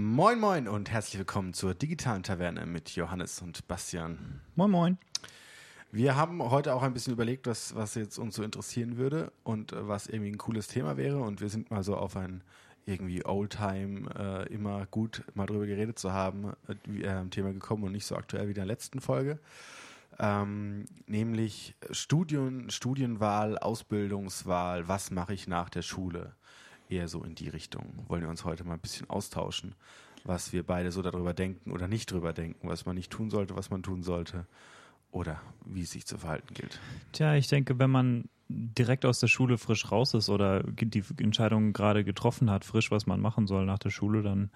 Moin Moin und herzlich willkommen zur digitalen Taverne mit Johannes und Bastian. Moin Moin. Wir haben heute auch ein bisschen überlegt, was, was jetzt uns so interessieren würde und äh, was irgendwie ein cooles Thema wäre. Und wir sind mal so auf ein irgendwie Oldtime, äh, immer gut mal drüber geredet zu haben, äh, äh, Thema gekommen und nicht so aktuell wie in der letzten Folge. Ähm, nämlich Studien, Studienwahl, Ausbildungswahl, was mache ich nach der Schule? Eher so in die Richtung. Wollen wir uns heute mal ein bisschen austauschen, was wir beide so darüber denken oder nicht drüber denken, was man nicht tun sollte, was man tun sollte oder wie es sich zu verhalten gilt. Tja, ich denke, wenn man direkt aus der Schule frisch raus ist oder die Entscheidung gerade getroffen hat, frisch, was man machen soll nach der Schule, dann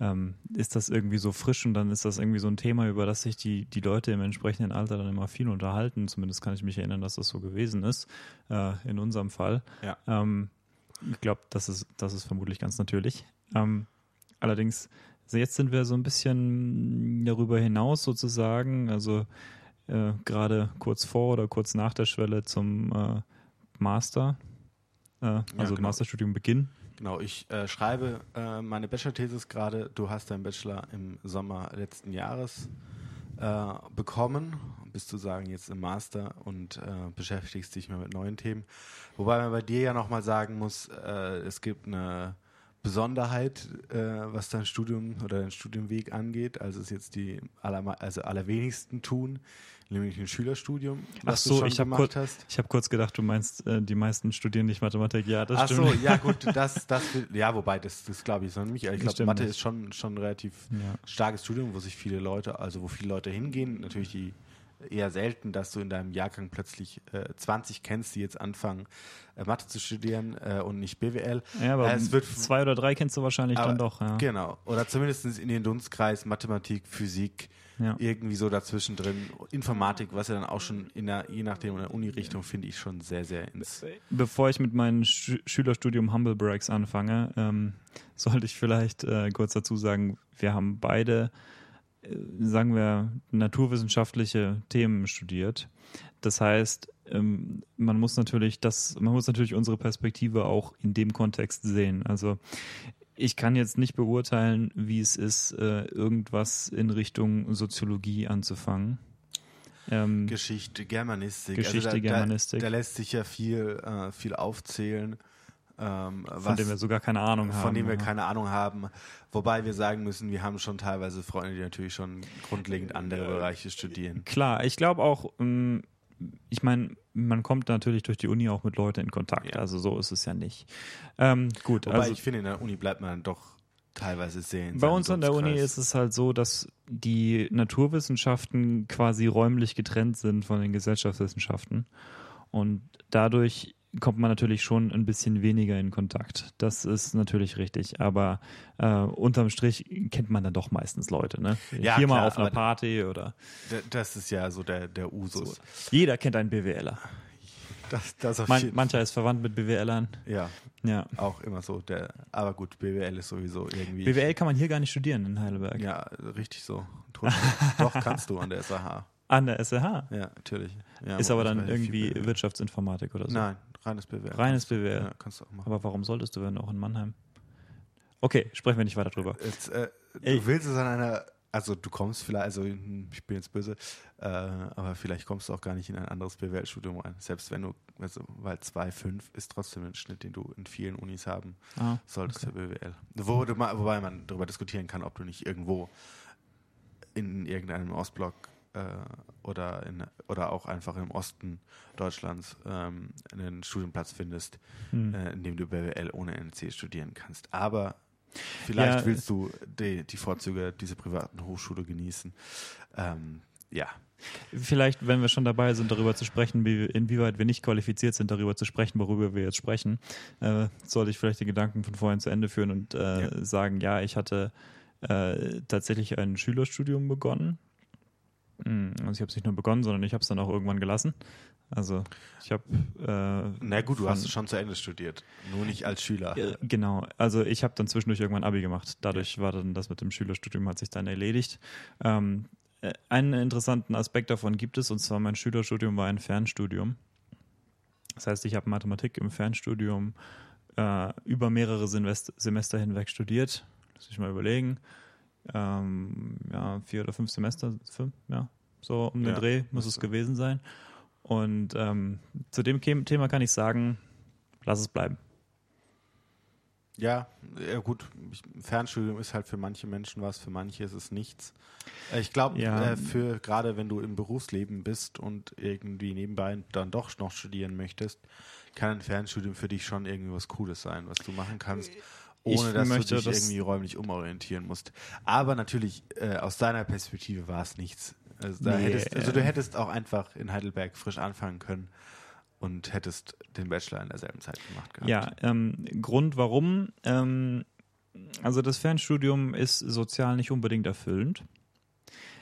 ähm, ist das irgendwie so frisch und dann ist das irgendwie so ein Thema, über das sich die, die Leute im entsprechenden Alter dann immer viel unterhalten. Zumindest kann ich mich erinnern, dass das so gewesen ist, äh, in unserem Fall. Ja. Ähm, ich glaube, das ist, das ist vermutlich ganz natürlich. Ähm, allerdings, also jetzt sind wir so ein bisschen darüber hinaus sozusagen, also äh, gerade kurz vor oder kurz nach der Schwelle zum äh, Master, äh, also genau. Masterstudium Beginn. Genau, ich äh, schreibe äh, meine Bachelor-Thesis gerade. Du hast deinen Bachelor im Sommer letzten Jahres äh, bekommen, bist du sagen jetzt im Master und äh, beschäftigst dich mehr mit neuen Themen. Wobei man bei dir ja nochmal sagen muss, äh, es gibt eine Besonderheit, äh, was dein Studium oder dein Studienweg angeht, als es jetzt die aller, also allerwenigsten tun, nämlich ein Schülerstudium. Ach was du so, schon ich habe gemacht kurz, hast. ich hab kurz gedacht, du meinst, äh, die meisten studieren nicht Mathematik. Ja, das Ach stimmt. so, ja gut, das, das, ja, wobei, das, das glaube ich so nicht. Ich glaube, Mathe nicht. ist schon, schon ein relativ Ja. starkes Studium, wo sich viele Leute, also wo viele Leute hingehen. Natürlich die eher selten, dass du in deinem Jahrgang plötzlich äh, 20 kennst, die jetzt anfangen, äh, Mathe zu studieren äh, und nicht BWL. Ja, aber Äh, es wird zwei oder drei kennst du wahrscheinlich aber- dann doch. Ja. Genau. Oder zumindest in den Dunstkreis Mathematik, Physik, Ja. irgendwie so dazwischen drin. Informatik, was ja dann auch schon in der, je nachdem in der Uni-Richtung, finde ich schon sehr, sehr ins. Bevor ich mit meinem Schü Schülerstudium Humble Breaks anfange, ähm, sollte ich vielleicht äh, kurz dazu sagen, wir haben beide, äh, sagen wir, naturwissenschaftliche Themen studiert. Das heißt, ähm, man muss natürlich das, man muss natürlich unsere Perspektive auch in dem Kontext sehen. Also ich kann jetzt nicht beurteilen, wie es ist, äh, irgendwas in Richtung Soziologie anzufangen. Ähm, Geschichte, Germanistik. Geschichte, also da, Germanistik. Da, da lässt sich ja viel, äh, viel aufzählen. Ähm, von was, dem wir sogar keine Ahnung haben. von dem wir ja. keine Ahnung haben. Wobei wir sagen müssen, wir haben schon teilweise Freunde, die natürlich schon grundlegend andere Bereiche studieren. Klar, ich glaube auch, ähm, ich meine, man kommt natürlich durch die Uni auch mit Leuten in Kontakt. Ja. Also so ist es ja nicht. Ähm, gut, Wobei also ich finde, in der Uni bleibt man dann doch teilweise sehr in bei uns an der Uni ist es halt so, dass die Naturwissenschaften quasi räumlich getrennt sind von den Gesellschaftswissenschaften. Und dadurch kommt man natürlich schon ein bisschen weniger in Kontakt. Das ist natürlich richtig. Aber äh, unterm Strich kennt man dann doch meistens Leute. Ne? Ja, Hier mal klar, auf einer Party oder Da- Das ist ja so der, der Usus. jeder kennt einen BWLer. Das, das auf Man, mancher ist verwandt mit BWLern. Ja, Ja. auch immer so. Der, aber gut, BWL ist sowieso irgendwie. BWL kann man hier gar nicht studieren in Heidelberg. Ja, richtig so. Doch, kannst du an der SAH. An der SRH. Ja, natürlich. Ja, ist aber dann irgendwie. Wirtschaftsinformatik oder so. Nein, reines BWL. Reines BWL. Ja, kannst du auch machen. Aber warum solltest du, wenn auch in Mannheim? Okay, sprechen wir nicht weiter drüber. Jetzt, äh, du willst es an einer, also du kommst vielleicht, also hm, ich bin jetzt böse, äh, aber vielleicht kommst du auch gar nicht in ein anderes BWL-Studium rein. Selbst wenn du, also, weil 2,5 ist trotzdem ein Schnitt, den du in vielen Unis haben Ah, solltest für BWL. Wo du wobei man darüber diskutieren kann, ob du nicht irgendwo in irgendeinem Ostblock äh, oder, in, oder auch einfach im Osten Deutschlands ähm, einen Studienplatz findest, Hm. äh, in dem du BWL ohne NC studieren kannst. Aber vielleicht Ja, willst du die, die Vorzüge dieser privaten Hochschule genießen. Ähm, ja, Vielleicht, wenn wir schon dabei sind, darüber zu sprechen, wie, inwieweit wir nicht qualifiziert sind, darüber zu sprechen, worüber wir jetzt sprechen, äh, sollte ich vielleicht die Gedanken von vorhin zu Ende führen und äh, Ja. sagen, ja, ich hatte äh, tatsächlich ein Schülerstudium begonnen. Hm, Also ich habe es nicht nur begonnen, sondern ich habe es dann auch irgendwann gelassen. Also ich habe äh, na gut, du hast es schon zu Ende studiert, nur nicht als Schüler. Genau, also ich habe dann zwischendurch irgendwann Abi gemacht. Dadurch war dann das mit dem Schülerstudium hat sich dann erledigt. Ähm, äh, einen interessanten Aspekt davon gibt es, und zwar mein Schülerstudium war ein Fernstudium. Das heißt, ich habe Mathematik im Fernstudium äh, über mehrere Semester, hinweg studiert. muss ich mal überlegen, ähm, ja, vier oder fünf Semester, fünf, ja, so um den Ja, Dreh muss es müsste. gewesen sein. Und ähm, zu dem Thema kann ich sagen, lass es bleiben. Ja, ja gut, Fernstudium ist halt für manche Menschen was, für manche ist es nichts. Äh, Ich glaube, Ja. äh, für gerade wenn du im Berufsleben bist und irgendwie nebenbei dann doch noch studieren möchtest, kann ein Fernstudium für dich schon irgendwie was Cooles sein, was du machen kannst, ohne dass möchte du dich das- irgendwie räumlich umorientieren musst. Aber natürlich, äh, aus deiner Perspektive war es nichts. Also, Nee, hättest, also du hättest auch einfach in Heidelberg frisch anfangen können und hättest den Bachelor in derselben Zeit gemacht gehabt. Ja, ähm, Grund warum, ähm, also das Fernstudium ist sozial nicht unbedingt erfüllend.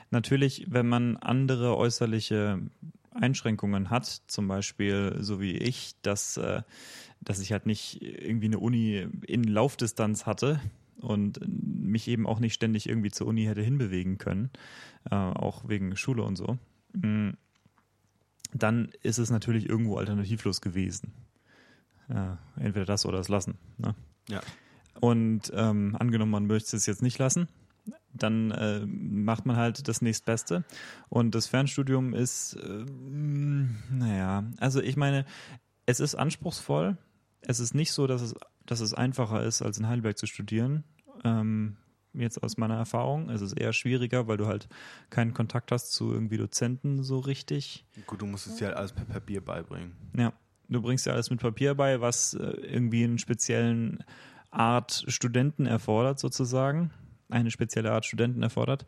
Natürlich, wenn man andere äußerliche Einschränkungen hat, zum Beispiel so wie ich, dass, äh, dass ich halt nicht irgendwie eine Uni in Laufdistanz hatte und mich eben auch nicht ständig irgendwie zur Uni hätte hinbewegen können, äh, auch wegen Schule und so, mm, dann ist es natürlich irgendwo alternativlos gewesen. Ja, entweder das oder das lassen. Ne? Ja. Und ähm, angenommen, man möchte es jetzt nicht lassen, dann äh, macht man halt das nächstbeste. Und das Fernstudium ist, äh, naja, also ich meine, es ist anspruchsvoll. Es ist nicht so, dass es, dass es einfacher ist, als in Heidelberg zu studieren. Ähm, jetzt aus meiner Erfahrung. Es ist eher schwieriger, weil du halt keinen Kontakt hast zu irgendwie Dozenten so richtig. Gut, du musst es dir halt alles per Papier beibringen. Ja, du bringst ja alles mit Papier bei, was äh, irgendwie einen speziellen Art Studenten erfordert, sozusagen. Eine spezielle Art Studenten erfordert.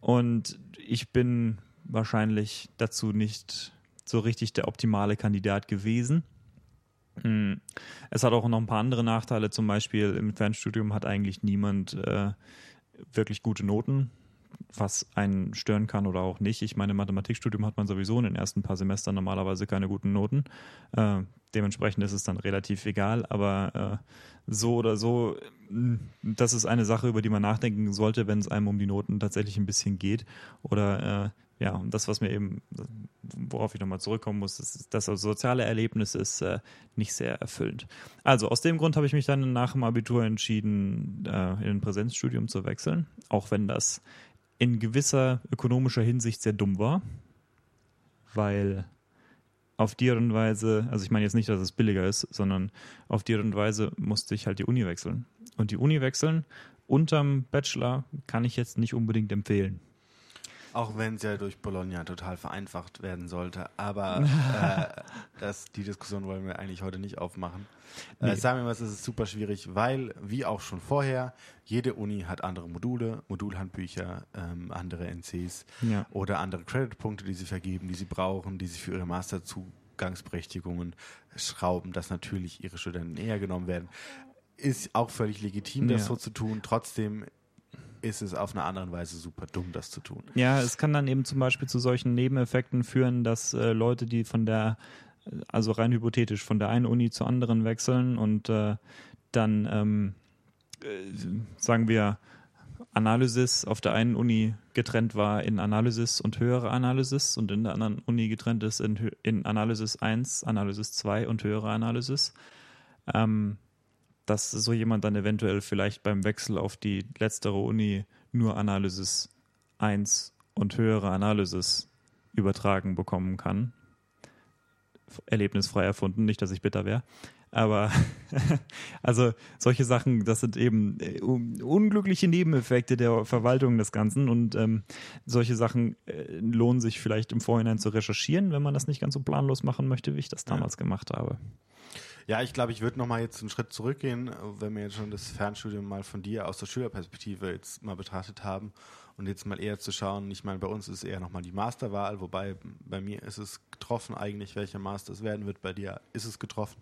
Und ich bin wahrscheinlich dazu nicht so richtig der optimale Kandidat gewesen. Hm. Es hat auch noch ein paar andere Nachteile. Zum Beispiel im Fernstudium hat eigentlich niemand äh, wirklich gute Noten, was einen stören kann oder auch nicht. Ich meine, im Mathematikstudium hat man sowieso in den ersten paar Semestern normalerweise keine guten Noten. Äh, dementsprechend ist es dann relativ egal, aber äh, so oder so, mh, das ist eine Sache, über die man nachdenken sollte, wenn es einem um die Noten tatsächlich ein bisschen geht. Oder äh, ja, und das, was mir eben, worauf ich nochmal zurückkommen muss, ist, das soziale Erlebnis ist äh, nicht sehr erfüllend. Also aus dem Grund habe ich mich dann nach dem Abitur entschieden, äh, in ein Präsenzstudium zu wechseln, auch wenn das in gewisser ökonomischer Hinsicht sehr dumm war, weil auf und Weise, also ich meine jetzt nicht, dass es billiger ist, sondern auf und Weise musste ich halt die Uni wechseln. Und die Uni wechseln unterm Bachelor kann ich jetzt nicht unbedingt empfehlen. Auch wenn es ja durch Bologna total vereinfacht werden sollte. Aber äh, das, die Diskussion wollen wir eigentlich heute nicht aufmachen. Nee. Äh, sagen wir mal, es ist super schwierig, weil, wie auch schon vorher, jede Uni hat andere Module, Modulhandbücher, ähm, andere NCs Ja. oder andere Creditpunkte, die sie vergeben, die sie brauchen, die sie für ihre Masterzugangsberechtigungen schrauben, dass natürlich ihre Studenten eher genommen werden. Ist auch völlig legitim, das Ja. so zu tun. Trotzdem ist es auf eine andere Weise super dumm, das zu tun. Ja, es kann dann eben zum Beispiel zu solchen Nebeneffekten führen, dass äh, Leute, die von der, also rein hypothetisch, von der einen Uni zur anderen wechseln und äh, dann, ähm, äh, sagen wir, Analysis auf der einen Uni getrennt war in Analysis und höhere Analysis und in der anderen Uni getrennt ist in, in Analysis 1, Analysis 2 und höhere Analysis. Ähm, dass so jemand dann eventuell vielleicht beim Wechsel auf die letztere Uni nur Analysis 1 und höhere Analysis übertragen bekommen kann. Erlebnisfrei erfunden, nicht, dass ich bitter wäre. Aber also solche Sachen, das sind eben äh, un- unglückliche Nebeneffekte der Verwaltung des Ganzen und ähm, solche Sachen äh, lohnen sich vielleicht im Vorhinein zu recherchieren, wenn man das nicht ganz so planlos machen möchte, wie ich das damals gemacht habe. Ja, ich glaube, ich würde noch mal jetzt einen Schritt zurückgehen, wenn wir jetzt schon das Fernstudium mal von dir aus der Schülerperspektive jetzt mal betrachtet haben und jetzt mal eher zu schauen. Ich meine, bei uns ist eher noch mal die Masterwahl, wobei bei mir ist es getroffen eigentlich, welcher Master es werden wird. Bei dir ist es getroffen.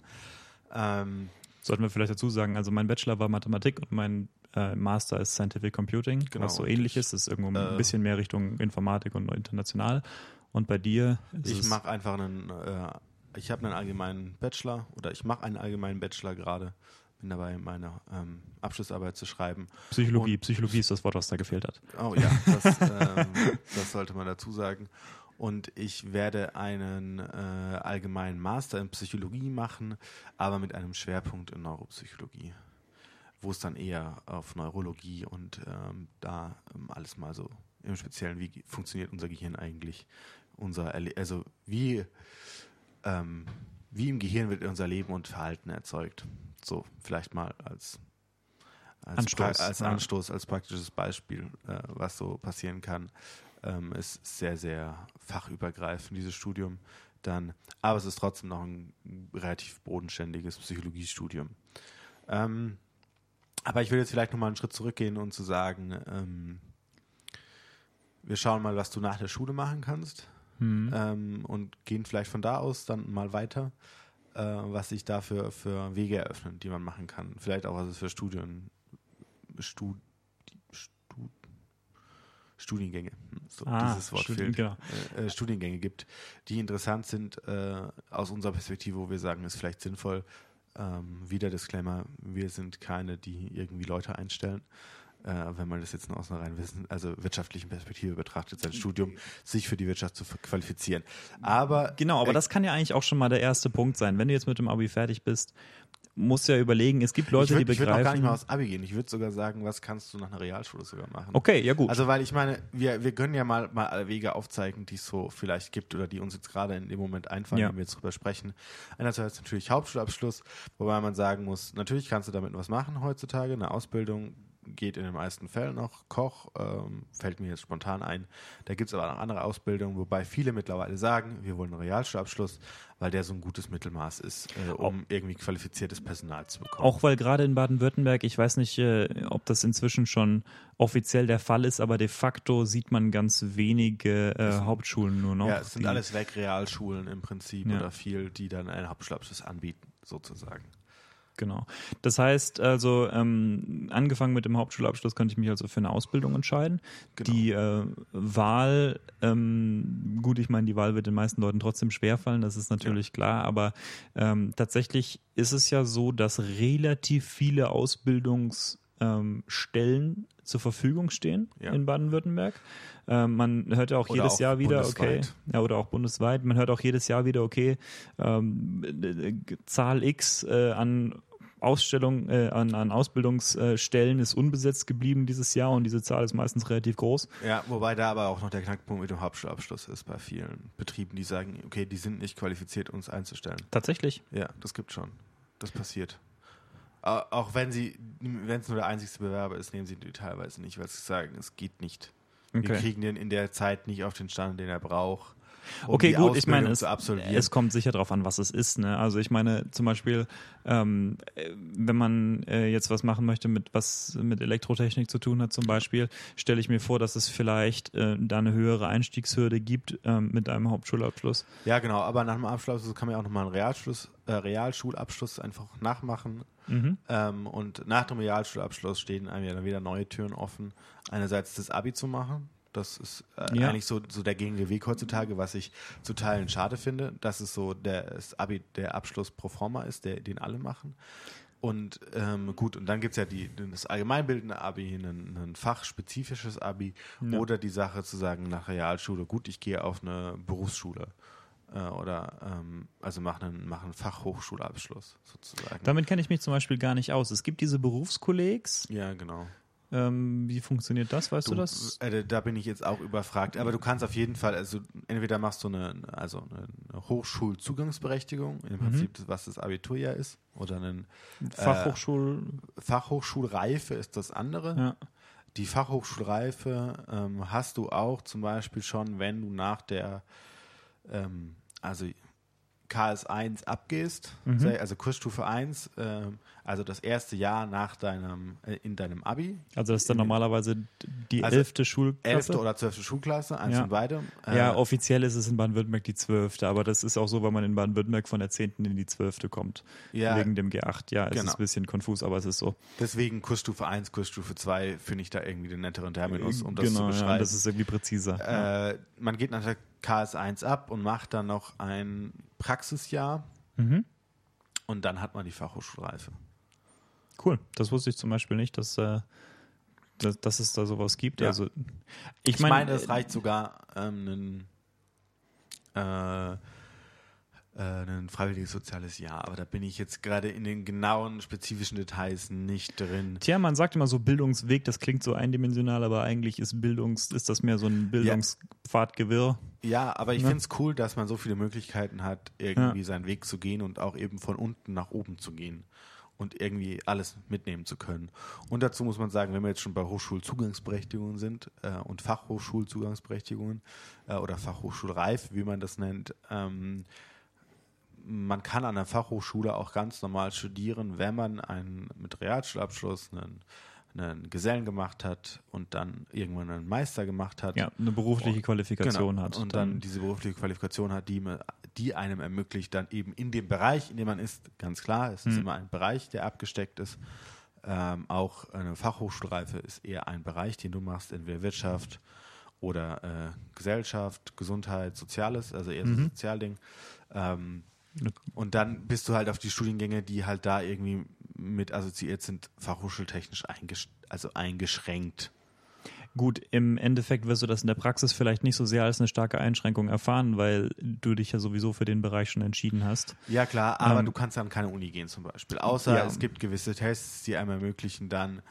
Ähm, Sollten wir vielleicht dazu sagen, also mein Bachelor war Mathematik und mein äh, Master ist Scientific Computing, Genau, was so ähnlich ich, ist, ist irgendwo äh, ein bisschen mehr Richtung Informatik und international. Und bei dir ist ich mache einfach einen, äh, ich habe einen allgemeinen Bachelor oder ich mache einen allgemeinen Bachelor gerade. Bin dabei, meine ähm, Abschlussarbeit zu schreiben. Psychologie. Psychologie ist das Wort, was da gefehlt hat. Oh ja, das, ähm, das sollte man dazu sagen. Und ich werde einen äh, allgemeinen Master in Psychologie machen, aber mit einem Schwerpunkt in Neuropsychologie. wo es dann eher auf Neurologie und ähm, da ähm, alles mal so im Speziellen, wie funktioniert unser Gehirn eigentlich, unser also wie, ähm, wie im Gehirn wird unser Leben und Verhalten erzeugt. So, vielleicht mal als, als Anstoß, als. Anstoß, als praktisches Beispiel, äh, was so passieren kann. Ähm, ist sehr, sehr fachübergreifend, dieses Studium. Dann, aber es ist trotzdem noch ein relativ bodenständiges Psychologiestudium. Ähm, aber ich will jetzt vielleicht nochmal einen Schritt zurückgehen und zu sagen, ähm, wir schauen mal, was du nach der Schule machen kannst Hm. ähm, und gehen vielleicht von da aus dann mal weiter, äh, was sich da für, für Wege eröffnen, die man machen kann. Vielleicht auch, was es für Studien, Stud, Stud, Studiengänge, so Ah, dieses Wort Studien- fehlt, genau. äh, äh, Studiengänge gibt, die interessant sind äh, aus unserer Perspektive, wo wir sagen, ist vielleicht sinnvoll. Ähm, wieder Disclaimer, wir sind keine, die irgendwie Leute einstellen. Äh, wenn man das jetzt nur aus einer rein wissen, also wirtschaftlichen Perspektive betrachtet, sein Studium sich für die Wirtschaft zu qualifizieren. Aber Genau, aber äh, das kann ja eigentlich auch schon mal der erste Punkt sein. Wenn du jetzt mit dem Abi fertig bist, musst du ja überlegen, es gibt Leute, ich würde die würd auch gar nicht begreifen. mal aufs Abi gehen. Ich würde sogar sagen, was kannst du nach einer Realschule sogar machen? okay, ja gut. Also, weil ich meine, wir, wir können ja mal, mal alle Wege aufzeigen, die es so vielleicht gibt oder die uns jetzt gerade in dem Moment einfallen, Ja. wenn wir jetzt drüber sprechen. Einerseits natürlich Hauptschulabschluss, wobei man sagen muss, natürlich kannst du damit was machen heutzutage. Eine Ausbildung geht in den meisten Fällen noch. Koch ähm, fällt mir jetzt spontan ein. Da gibt es aber noch andere Ausbildungen, wobei viele mittlerweile sagen, wir wollen einen Realschulabschluss, weil der so ein gutes Mittelmaß ist, äh, um irgendwie qualifiziertes Personal zu bekommen. Auch weil gerade in Baden-Württemberg, ich weiß nicht, äh, ob das inzwischen schon offiziell der Fall ist, aber de facto sieht man ganz wenige äh, Hauptschulen nur noch. ja, es sind alles weg Realschulen im Prinzip Ja. oder viel, die dann einen Hauptschulabschluss anbieten, sozusagen. Genau. Das heißt also, ähm, angefangen mit dem Hauptschulabschluss könnte ich mich also für eine Ausbildung entscheiden. Genau. Die äh, Wahl, ähm, gut, ich meine, die Wahl wird den meisten Leuten trotzdem schwerfallen, das ist natürlich klar, aber ähm, tatsächlich ist es ja so, dass relativ viele Ausbildungsstellen ähm, zur Verfügung stehen Ja. in Baden-Württemberg. Ähm, man hört ja auch Oder jedes auch Jahr wieder, okay, bundesweit. ja, oder auch bundesweit, man hört auch jedes Jahr wieder, okay, ähm, äh, Zahl X äh, an Ausstellung, äh, an, an Ausbildungsstellen ist unbesetzt geblieben dieses Jahr und diese Zahl ist meistens relativ groß. Ja, wobei da aber auch noch der Knackpunkt mit dem Hauptschulabschluss ist bei vielen Betrieben, die sagen, okay, die sind nicht qualifiziert, uns einzustellen. Tatsächlich. Ja, das gibt schon. Das passiert. Au- Auch wenn sie, wenn es nur der einzigste Bewerber ist, nehmen sie die teilweise nicht, weil sie sagen, es geht nicht. Wir Okay. kriegen den in der Zeit nicht auf den Stand, den er braucht. Um Okay, gut, ich meine, es, es kommt sicher darauf an, was es ist. Ne? Also ich meine zum Beispiel, ähm, äh, wenn man äh, jetzt was machen möchte, mit was mit Elektrotechnik zu tun hat zum Beispiel, stelle ich mir vor, dass es vielleicht äh, da eine höhere Einstiegshürde gibt ähm, mit einem Hauptschulabschluss. ja, genau, aber nach dem Abschluss kann man ja auch nochmal einen Realschluss, äh, Realschulabschluss einfach nachmachen. Mhm. Ähm, und nach dem Realschulabschluss stehen einem ja dann wieder neue Türen offen. Einerseits das Abi zu machen. Das ist äh, Ja. eigentlich so, so der gängige Weg heutzutage, was ich zu Teilen schade finde, dass es so der, das Abi der Abschluss pro forma ist, der, den alle machen. Und ähm, gut, und dann gibt es ja die, das allgemeinbildende Abi, ein, ein fachspezifisches Abi Ja. oder die Sache zu sagen nach Realschule, gut, ich gehe auf eine Berufsschule äh, oder ähm, also mache einen, mach einen Fachhochschulabschluss sozusagen. Damit kenne ich mich zum Beispiel gar nicht aus. Es gibt diese Berufskollegs. ja, genau. Ähm, wie funktioniert das? Weißt du, das? Äh, da bin ich jetzt auch überfragt. Aber du kannst auf jeden Fall, also entweder machst du eine, also eine Hochschulzugangsberechtigung, im Prinzip, das, was das Abitur ja ist, oder eine Fachhochschul. Fachhochschulreife ist das andere. ja. Die Fachhochschulreife ähm, hast du auch zum Beispiel schon, wenn du nach der, ähm, also KS1 abgehst, Mhm. also Kursstufe 1, ähm, also das erste Jahr nach deinem, äh, in deinem Abi, Also das ist dann normalerweise die Also elfte Schulklasse. elfte oder zwölfte Schulklasse, eins Ja. von beidem. Äh, ja, offiziell ist es in Baden-Württemberg die zwölfte, aber das ist auch so, weil man in Baden-Württemberg von der zehnten in die zwölfte kommt. Ja. Wegen dem G8. Ja, es Genau. ist ein bisschen konfus, aber es ist so. deswegen Kursstufe 1, Kursstufe 2 finde ich da irgendwie den netteren Terminus, um das genau, zu ja, beschreiben. das ist irgendwie präziser. äh, man geht nach der KS1 ab und macht dann noch ein Praxisjahr Mhm. und dann hat man die Fachhochschulreife. Cool. Das wusste ich zum Beispiel nicht, dass, äh, dass, dass es da sowas gibt. Ja. Also ich, Ich meine, es reicht sogar ähm, einen, äh, äh, ein freiwilliges soziales Jahr. Aber da bin ich jetzt gerade in den genauen, spezifischen Details nicht drin. Tja, man sagt immer so Bildungsweg, das klingt so eindimensional, aber eigentlich ist Bildungs, ist das mehr so ein Bildungspfadgewirr. Ja, aber ich ja. finde es cool, dass man so viele Möglichkeiten hat, irgendwie ja. seinen Weg zu gehen und auch eben von unten nach oben zu gehen und irgendwie alles mitnehmen zu können. Und dazu muss man sagen, wenn wir jetzt schon bei Hochschulzugangsberechtigungen sind äh, und Fachhochschulzugangsberechtigungen äh, oder Fachhochschulreif, wie man das nennt, ähm, man kann an der Fachhochschule auch ganz normal studieren, wenn man einen mit Realschulabschluss einen, einen Gesellen gemacht hat und dann irgendwann einen Meister gemacht hat. Ja, eine berufliche und, Qualifikation genau, hat. Und dann, dann, diese berufliche Qualifikation hat, die, die einem ermöglicht, dann eben in dem Bereich, in dem man ist, ganz klar, es ist hm. immer ein Bereich, der abgesteckt ist. Ähm, auch eine Fachhochschulreife ist eher ein Bereich, den du machst, entweder Wirtschaft oder äh, Gesellschaft, Gesundheit, Soziales, also eher so mhm. Sozialding. Ähm, und dann bist du halt auf die Studiengänge, die halt da irgendwie mit assoziiert sind, fachhochschultechnisch eingesch also eingeschränkt. Gut, im Endeffekt wirst du das in der Praxis vielleicht nicht so sehr als eine starke Einschränkung erfahren, weil du dich ja sowieso für den Bereich schon entschieden hast. Ja klar, aber ähm, du kannst dann keine Uni gehen zum Beispiel. Außer ja. es gibt gewisse Tests, die einem ermöglichen, dann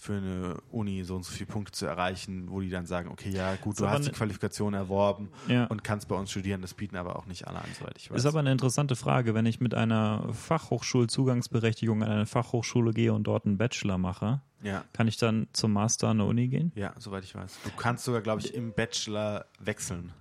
für eine Uni so und so viele Punkte zu erreichen, wo die dann sagen, okay, ja gut, du hast die Qualifikation erworben ja. und kannst bei uns studieren. Das bieten aber auch nicht alle an, soweit ich weiß. Ist aber eine interessante Frage, wenn ich mit einer Fachhochschulzugangsberechtigung an eine Fachhochschule gehe und dort einen Bachelor mache, ja. kann ich dann zum Master an der Uni gehen? Ja, soweit ich weiß. Du kannst sogar, glaube ich, im Bachelor wechseln.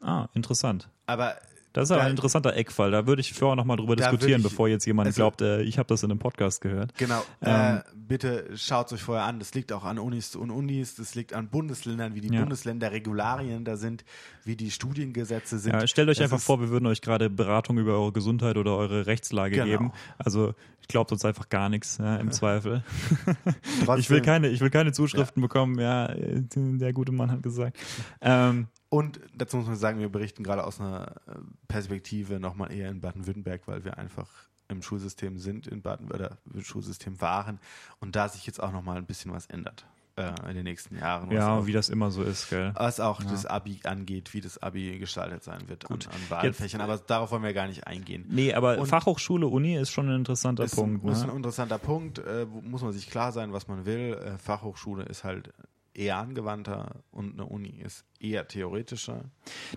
Ah, interessant. Aber das ist aber ein interessanter Eckfall. Da würde ich vorher nochmal drüber diskutieren, ich, bevor jetzt jemand also, glaubt, äh, ich habe das in einem Podcast gehört. Genau. Ähm, äh, bitte schaut es euch vorher an. Das liegt auch an Unis und Unis. Das liegt an Bundesländern, wie die ja. Bundesländer Regularien da sind, wie die Studiengesetze sind. Ja, stellt euch das einfach vor, wir würden euch gerade Beratung über eure Gesundheit oder eure Rechtslage genau. geben. Also glaubt uns einfach gar nichts ja, im Zweifel. ich will keine, ich will keine Zuschriften ja. bekommen. Ja, der gute Mann hat gesagt. Ähm, und dazu muss man sagen, wir berichten gerade aus einer äh, Perspektive nochmal eher in Baden-Württemberg, weil wir einfach im Schulsystem sind, in Baden oder im Schulsystem waren und da sich jetzt auch nochmal ein bisschen was ändert äh, in den nächsten Jahren. Ja, auch, wie das immer so ist, gell? Was auch ja. das Abi angeht, wie das Abi gestaltet sein wird Gut. an, an Wahlfächern. aber darauf wollen wir gar nicht eingehen. Nee, aber und Fachhochschule, Uni ist schon ein interessanter ist Punkt. Ein, ne? Ist ein interessanter Punkt. Äh, muss man sich klar sein, was man will. Äh, Fachhochschule ist halt eher angewandter und eine Uni ist eher theoretischer.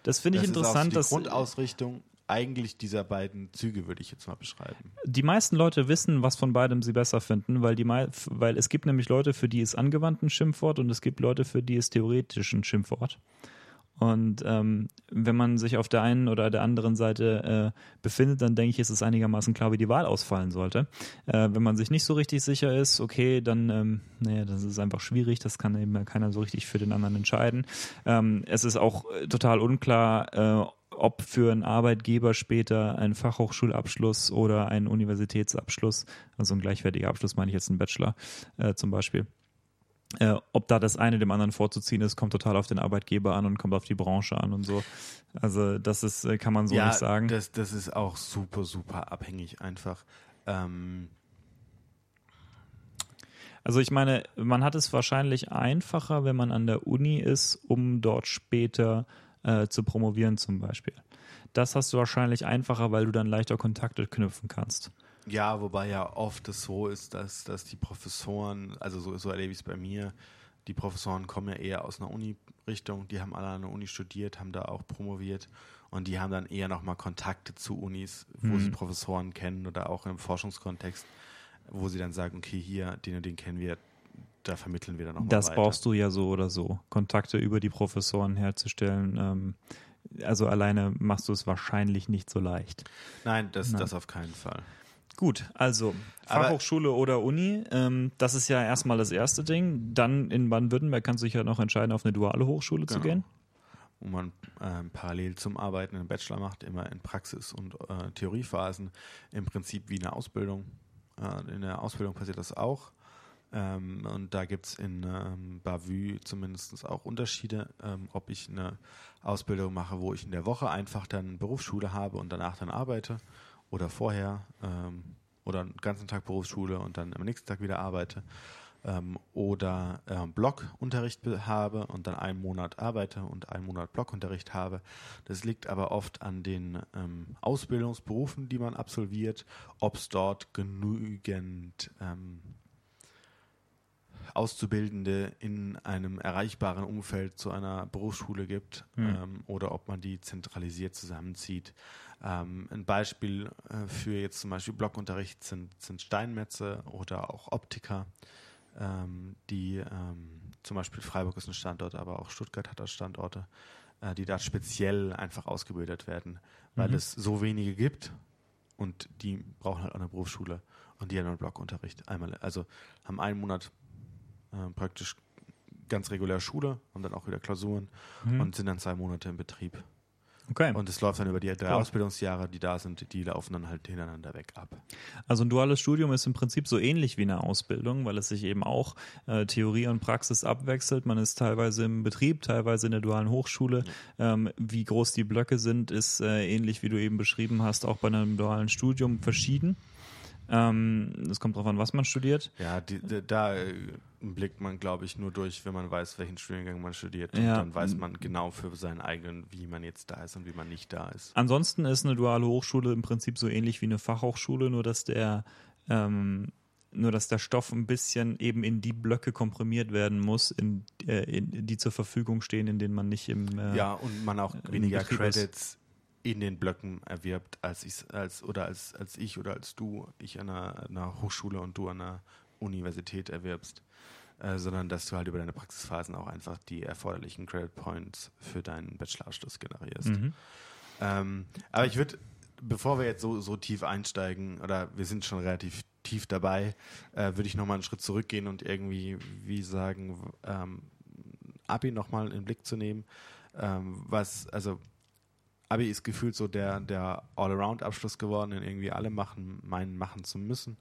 Das finde ich das interessant. Ist auch die Grundausrichtung eigentlich dieser beiden Züge, würde ich jetzt mal beschreiben. Die meisten Leute wissen, was von beidem sie besser finden, weil, die, weil es gibt nämlich Leute, für die ist angewandt ein Schimpfwort und es gibt Leute, für die ist theoretisch ein Schimpfwort. Und ähm, wenn man sich auf der einen oder der anderen Seite äh, befindet, dann denke ich, ist es einigermaßen klar, wie die Wahl ausfallen sollte. Äh, wenn man sich nicht so richtig sicher ist, okay, dann, ähm, naja, das ist einfach schwierig, das kann eben keiner so richtig für den anderen entscheiden. Ähm, es ist auch äh, total unklar, äh, ob für einen Arbeitgeber später ein Fachhochschulabschluss oder ein Universitätsabschluss, also ein gleichwertiger Abschluss meine ich jetzt ein Bachelor äh, zum Beispiel, äh, ob da das eine dem anderen vorzuziehen ist, kommt total auf den Arbeitgeber an und kommt auf die Branche an und so. Also das ist, äh, kann man so ja, nicht sagen. Das, das ist auch super, super abhängig einfach. Ähm also ich meine, man hat es wahrscheinlich einfacher, wenn man an der Uni ist, um dort später äh, zu promovieren zum Beispiel. Das hast du wahrscheinlich einfacher, weil du dann leichter Kontakte knüpfen kannst. Ja, wobei ja oft es so ist, dass, dass die Professoren, also so, so erlebe ich es bei mir, die Professoren kommen ja eher aus einer Uni-Richtung, die haben alle an der Uni studiert, haben da auch promoviert und die haben dann eher nochmal Kontakte zu Unis, wo mhm. sie Professoren kennen oder auch im Forschungskontext, wo sie dann sagen, okay, hier, den und den kennen wir, da vermitteln wir dann nochmal Das weiter. brauchst du ja so oder so, Kontakte über die Professoren herzustellen. Ähm, also alleine machst du es wahrscheinlich nicht so leicht. Nein, das, Nein. das auf keinen Fall. Gut, also Fachhochschule oder Uni, ähm, das ist ja erstmal das erste Ding. Dann in Baden-Württemberg kannst du dich ja noch entscheiden, auf eine duale Hochschule genau. zu gehen. Wo man ähm, parallel zum Arbeiten einen Bachelor macht, immer in Praxis- und äh, Theoriephasen, im Prinzip wie eine Ausbildung. Äh, in der Ausbildung passiert das auch. Ähm, und da gibt es in ähm, Bavü zumindest auch Unterschiede, ähm, ob ich eine Ausbildung mache, wo ich in der Woche einfach dann Berufsschule habe und danach dann arbeite oder vorher ähm, oder einen ganzen Tag Berufsschule und dann am nächsten Tag wieder arbeite. ähm, oder äh, Blockunterricht habe und dann einen Monat arbeite und einen Monat Blockunterricht habe. Das liegt aber oft an den ähm, Ausbildungsberufen, die man absolviert, ob es dort genügend ähm, Auszubildende in einem erreichbaren Umfeld zu einer Berufsschule gibt Hm. ähm, oder ob man die zentralisiert zusammenzieht. Ähm, ein Beispiel äh, für jetzt zum Beispiel Blockunterricht sind, sind Steinmetze oder auch Optiker, ähm, die ähm, zum Beispiel Freiburg ist ein Standort, aber auch Stuttgart hat da Standorte, äh, die da speziell einfach ausgebildet werden, weil Mhm. es so wenige gibt und die brauchen halt auch eine Berufsschule und die haben einen Blockunterricht einmal, also haben einen Monat äh, praktisch ganz regulär Schule und dann auch wieder Klausuren Mhm. und sind dann zwei Monate im Betrieb. Okay. Und es läuft dann über die drei Cool. Ausbildungsjahre, die da sind, die laufen dann halt hintereinander weg ab. Also ein duales Studium ist im Prinzip so ähnlich wie eine Ausbildung, weil es sich eben auch äh, Theorie und Praxis abwechselt. Man ist teilweise im Betrieb, teilweise in der dualen Hochschule. Ähm, wie groß die Blöcke sind, ist äh, ähnlich wie du eben beschrieben hast, auch bei einem dualen Studium verschieden. Ähm, Es kommt darauf an, was man studiert. Ja, die, die, da äh, blickt man, glaube ich, nur durch, wenn man weiß, welchen Studiengang man studiert. Und Ja. dann weiß man genau für seinen eigenen, wie man jetzt da ist und wie man nicht da ist. Ansonsten ist eine duale Hochschule im Prinzip so ähnlich wie eine Fachhochschule, nur dass der ähm, nur dass der Stoff ein bisschen eben in die Blöcke komprimiert werden muss, in, äh, in, die zur Verfügung stehen, in denen man nicht im äh, Ja, und man auch weniger. Credits in den Blöcken erwirbt, als ich als oder als, als ich oder als du, ich an einer, einer Hochschule und du an einer Universität erwirbst. Äh, sondern dass du halt über deine Praxisphasen auch einfach die erforderlichen Credit Points für deinen Bachelorabschluss generierst. Mhm. Ähm, aber ich würde, bevor wir jetzt so, so tief einsteigen, oder wir sind schon relativ tief dabei, äh, würde ich nochmal einen Schritt zurückgehen und irgendwie, wie sagen, ähm, Abi nochmal in den Blick zu nehmen. Ähm, was, also Abi ist gefühlt so der, der All-Around-Abschluss geworden, den irgendwie alle machen, meinen machen zu müssen.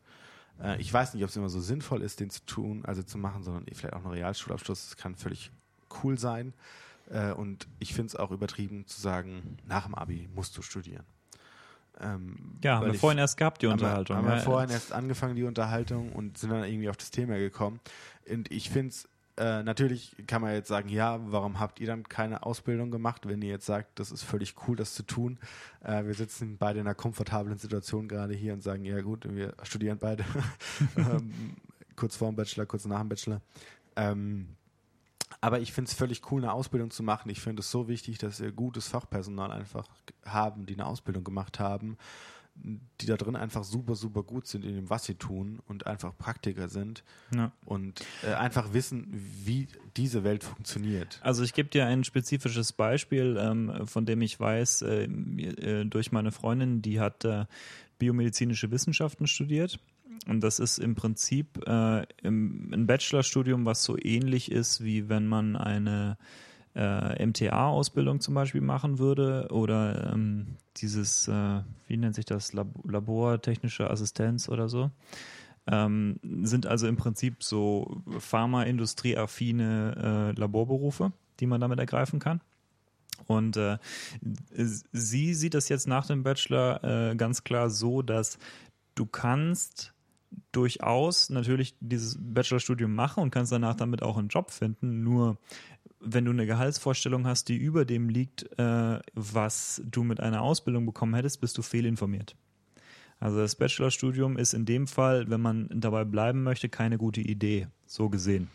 Äh, ich weiß nicht, ob es immer so sinnvoll ist, den zu tun, also zu machen, sondern vielleicht auch ein Realschulabschluss. Das kann völlig cool sein. Äh, und ich finde es auch übertrieben zu sagen, nach dem Abi musst du studieren. Ähm, Ja, haben wir ich- vorhin erst gehabt, die haben Unterhaltung. Wir, haben wir ja. vorhin erst angefangen, die Unterhaltung, und sind dann irgendwie auf das Thema gekommen. Und ich finde es, äh, natürlich kann man jetzt sagen, ja, warum habt ihr dann keine Ausbildung gemacht, wenn ihr jetzt sagt, das ist völlig cool, das zu tun. Äh, wir sitzen beide in einer komfortablen Situation gerade hier und sagen, ja gut, wir studieren beide ähm, kurz vor dem Bachelor, kurz nach dem Bachelor. Ähm, aber ich finde es völlig cool, eine Ausbildung zu machen. Ich finde es so wichtig, dass wir gutes Fachpersonal einfach haben, die eine Ausbildung gemacht haben, die da drin einfach super, super gut sind in dem, was sie tun und einfach Praktiker sind Ja. und äh, einfach wissen, wie diese Welt funktioniert. Also ich gebe dir ein spezifisches Beispiel, ähm, von dem ich weiß, äh, äh, durch meine Freundin, die hat äh, biomedizinische Wissenschaften studiert. Und das ist im Prinzip äh, im, ein Bachelorstudium, was so ähnlich ist, wie wenn man eine äh, MTA-Ausbildung zum Beispiel machen würde oder ähm, dieses, äh, wie nennt sich das, Lab Labortechnische Assistenz oder so. Ähm, sind also im Prinzip so pharmaindustrieaffine äh, Laborberufe, die man damit ergreifen kann. Und äh, sie sieht das jetzt nach dem Bachelor äh, ganz klar so, dass du kannst durchaus natürlich dieses Bachelorstudium machen und kannst danach damit auch einen Job finden. Nur wenn du eine Gehaltsvorstellung hast, die über dem liegt, äh, was du mit einer Ausbildung bekommen hättest, bist du fehlinformiert. Also das Bachelorstudium ist in dem Fall, wenn man dabei bleiben möchte, keine gute Idee, so gesehen.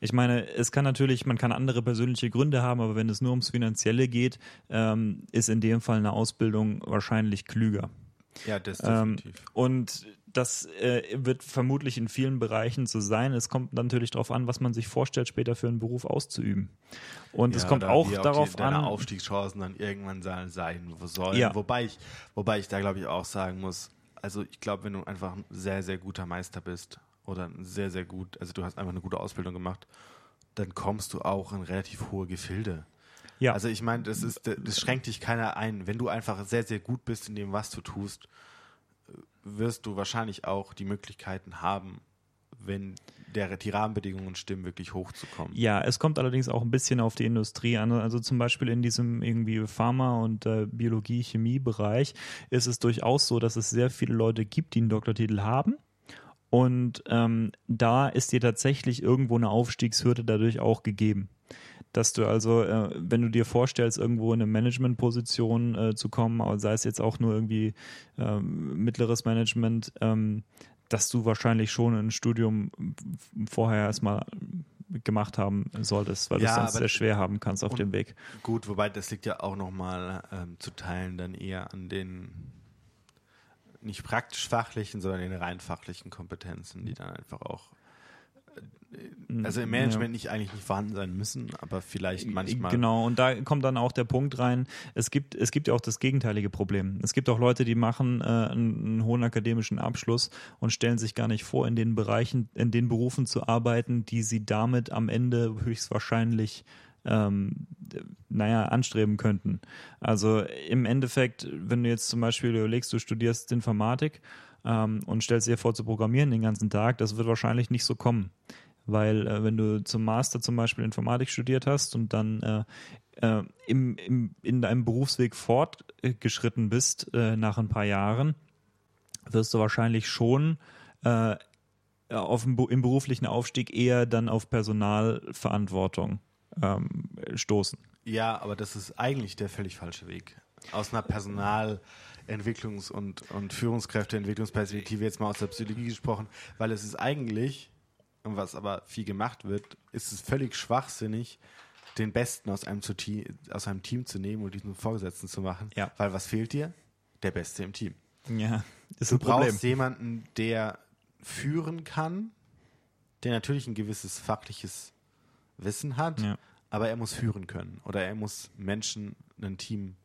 Ich meine, es kann natürlich, man kann andere persönliche Gründe haben, aber wenn es nur ums Finanzielle geht, ähm, ist in dem Fall eine Ausbildung wahrscheinlich klüger. Ja, das Ähm, definitiv. und das äh, wird vermutlich in vielen Bereichen so sein. Es kommt natürlich darauf an, was man sich vorstellt, später für einen Beruf auszuüben. Und es Ja, kommt oder auch darauf die, deine an. Aufstiegschancen dann irgendwann sein, sein sollen. Ja. Wobei ich, wobei ich da glaube ich auch sagen muss, also ich glaube, wenn du einfach ein sehr, sehr guter Meister bist oder ein sehr, sehr gut, also du hast einfach eine gute Ausbildung gemacht, dann kommst du auch in relativ hohe Gefilde. Ja. Also ich meine, das ist, das schränkt dich keiner ein. Wenn du einfach sehr, sehr gut bist in dem, was du tust, wirst du wahrscheinlich auch die Möglichkeiten haben, wenn der, die Rahmenbedingungen stimmen, wirklich hochzukommen. Ja, es kommt allerdings auch ein bisschen auf die Industrie an. Also zum Beispiel in diesem irgendwie Pharma- und äh, Biologie-Chemie-Bereich ist es durchaus so, dass es sehr viele Leute gibt, die einen Doktortitel haben Und ähm, da ist dir tatsächlich irgendwo eine Aufstiegshürde dadurch auch gegeben. Dass du also, äh, wenn du dir vorstellst, irgendwo in eine Managementposition äh, zu kommen, aber sei es jetzt auch nur irgendwie äh, mittleres Management, ähm, dass du wahrscheinlich schon ein Studium vorher erstmal gemacht haben solltest, weil Ja, du es sonst sehr schwer haben kannst auf dem Weg. Gut, wobei das liegt ja auch nochmal ähm, zu teilen dann eher an den nicht praktisch fachlichen, sondern den rein fachlichen Kompetenzen, die dann einfach auch also im Management nicht eigentlich nicht vorhanden sein müssen, aber vielleicht manchmal. Genau, und da kommt dann auch der Punkt rein, es gibt, es gibt ja auch das gegenteilige Problem. Es gibt auch Leute, die machen äh, einen, einen hohen akademischen Abschluss und stellen sich gar nicht vor, in den Bereichen, in den Berufen zu arbeiten, die sie damit am Ende höchstwahrscheinlich ähm, naja, anstreben könnten. Also im Endeffekt, wenn du jetzt zum Beispiel überlegst, du studierst Informatik ähm, und stellst dir vor zu programmieren den ganzen Tag, das wird wahrscheinlich nicht so kommen. Weil äh, wenn du zum Master zum Beispiel Informatik studiert hast und dann äh, äh, im, im, in deinem Berufsweg fortgeschritten bist äh, nach ein paar Jahren, wirst du wahrscheinlich schon äh, auf im beruflichen Aufstieg eher dann auf Personalverantwortung ähm, stoßen. Ja, aber das ist eigentlich der völlig falsche Weg. Aus einer Personalentwicklungs- und, und Führungskräfteentwicklungsperspektive, jetzt mal aus der Psychologie gesprochen, weil es ist eigentlich, und was aber viel gemacht wird, ist es völlig schwachsinnig, den Besten aus einem, aus einem Team zu nehmen und diesen Vorgesetzten zu machen. Ja. Weil was fehlt dir? Der Beste im Team. Ja, ist Du ein Problem. brauchst jemanden, der führen kann, der natürlich ein gewisses fachliches Wissen hat, Ja. aber er muss führen können oder er muss Menschen, ein Team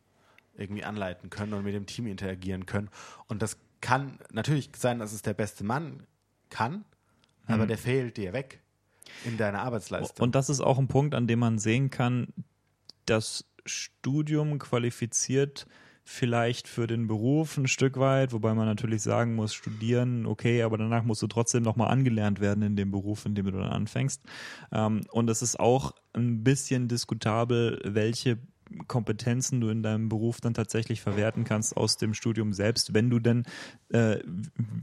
irgendwie anleiten können und mit dem Team interagieren können. Und das kann natürlich sein, dass es der beste Mann kann, aber der fehlt dir weg in deiner Arbeitsleistung. Mhm. Und das ist auch ein Punkt, an dem man sehen kann, das Studium qualifiziert vielleicht für den Beruf ein Stück weit, wobei man natürlich sagen muss, studieren, okay, aber danach musst du trotzdem nochmal angelernt werden in dem Beruf, in dem du dann anfängst. Ähm, und es ist auch ein bisschen diskutabel, welche Kompetenzen du in deinem Beruf dann tatsächlich verwerten kannst aus dem Studium selbst, wenn du denn, äh,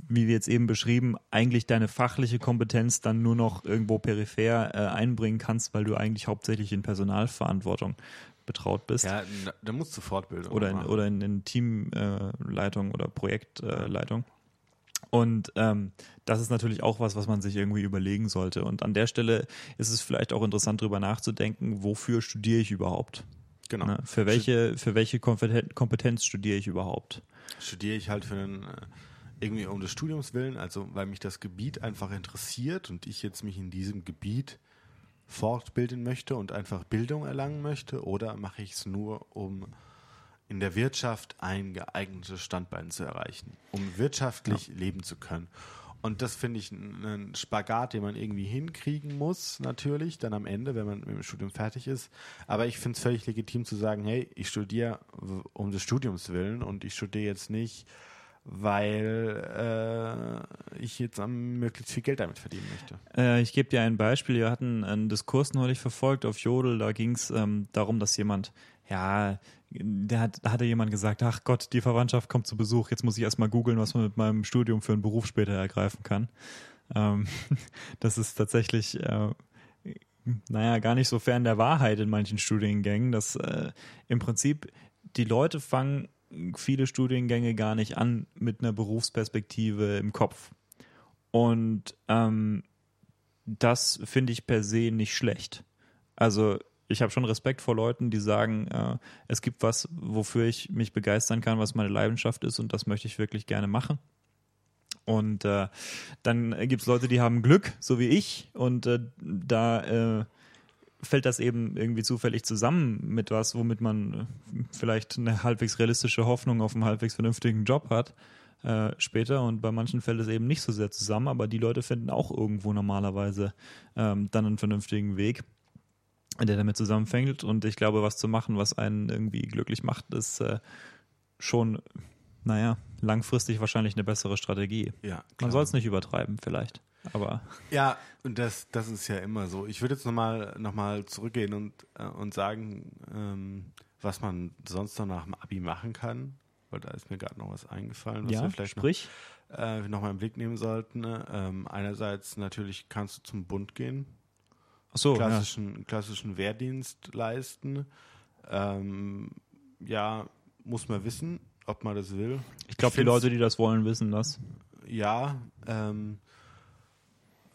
wie wir jetzt eben beschrieben, eigentlich deine fachliche Kompetenz dann nur noch irgendwo peripher äh, einbringen kannst, weil du eigentlich hauptsächlich in Personalverantwortung betraut bist ja, na, da musst du Fortbildung oder in, machen. oder in, in Teamleitung oder Projektleitung. Und ähm, das ist natürlich auch was, was man sich irgendwie überlegen sollte. Und an der Stelle ist es vielleicht auch interessant, darüber nachzudenken, wofür studiere ich überhaupt? Genau. Ne? Für welche, für welche Kompeten- Kompetenz studiere ich überhaupt? studiere ich halt für einen, äh, irgendwie um des Studiums willen, also weil mich das Gebiet einfach interessiert und ich jetzt mich in diesem Gebiet fortbilden möchte und einfach Bildung erlangen möchte, oder mache ich es nur, um in der Wirtschaft ein geeignetes Standbein zu erreichen, um wirtschaftlich leben zu können. Und das finde ich einen Spagat, den man irgendwie hinkriegen muss, natürlich, dann am Ende, wenn man mit dem Studium fertig ist. Aber ich finde es völlig legitim zu sagen, hey, ich studiere um des Studiums willen und ich studiere jetzt nicht, weil äh, ich jetzt am möglichst viel Geld damit verdienen möchte. Äh, ich gebe dir ein Beispiel. Wir hatten einen Diskurs neulich verfolgt auf Jodel. Da ging es ähm, darum, dass jemand, ja, der hat, da hatte jemand gesagt, ach Gott, die Verwandtschaft kommt zu Besuch. Jetzt muss ich erstmal googeln, was man mit meinem Studium für einen Beruf später ergreifen kann. Ähm, das ist tatsächlich, äh, naja, gar nicht so fern der Wahrheit in manchen Studiengängen, dass äh, im Prinzip die Leute fangen viele Studiengänge gar nicht an mit einer Berufsperspektive im Kopf. Und ähm, das finde ich per se nicht schlecht. Also ich habe schon Respekt vor Leuten, die sagen, äh, es gibt was, wofür ich mich begeistern kann, was meine Leidenschaft ist und das möchte ich wirklich gerne machen. Und äh, dann gibt es Leute, die haben Glück, so wie ich, und äh, da äh, fällt das eben irgendwie zufällig zusammen mit was, womit man äh, vielleicht eine halbwegs realistische Hoffnung auf einen halbwegs vernünftigen Job hat äh, später. Und bei manchen fällt es eben nicht so sehr zusammen, aber die Leute finden auch irgendwo normalerweise ähm, dann einen vernünftigen Weg, der damit zusammenfängt. Und ich glaube, was zu machen, was einen irgendwie glücklich macht, ist äh, schon, naja, langfristig wahrscheinlich eine bessere Strategie. Ja, Man soll es nicht übertreiben, vielleicht. Aber Ja, und das, das ist ja immer so. Ich würde jetzt nochmal noch mal zurückgehen und, äh, und sagen, ähm, was man sonst noch nach dem Abi machen kann. weil da ist mir gerade noch was eingefallen, was ja, wir vielleicht sprich. noch, äh, noch mal im Blick nehmen sollten. ne? Ähm, einerseits natürlich kannst du zum Bund gehen, So, ja. klassischen, klassischen Wehrdienst leisten. Ähm, ja, muss man wissen, ob man das will. Ich glaube, die Leute, die das wollen, wissen das. Ja, ähm,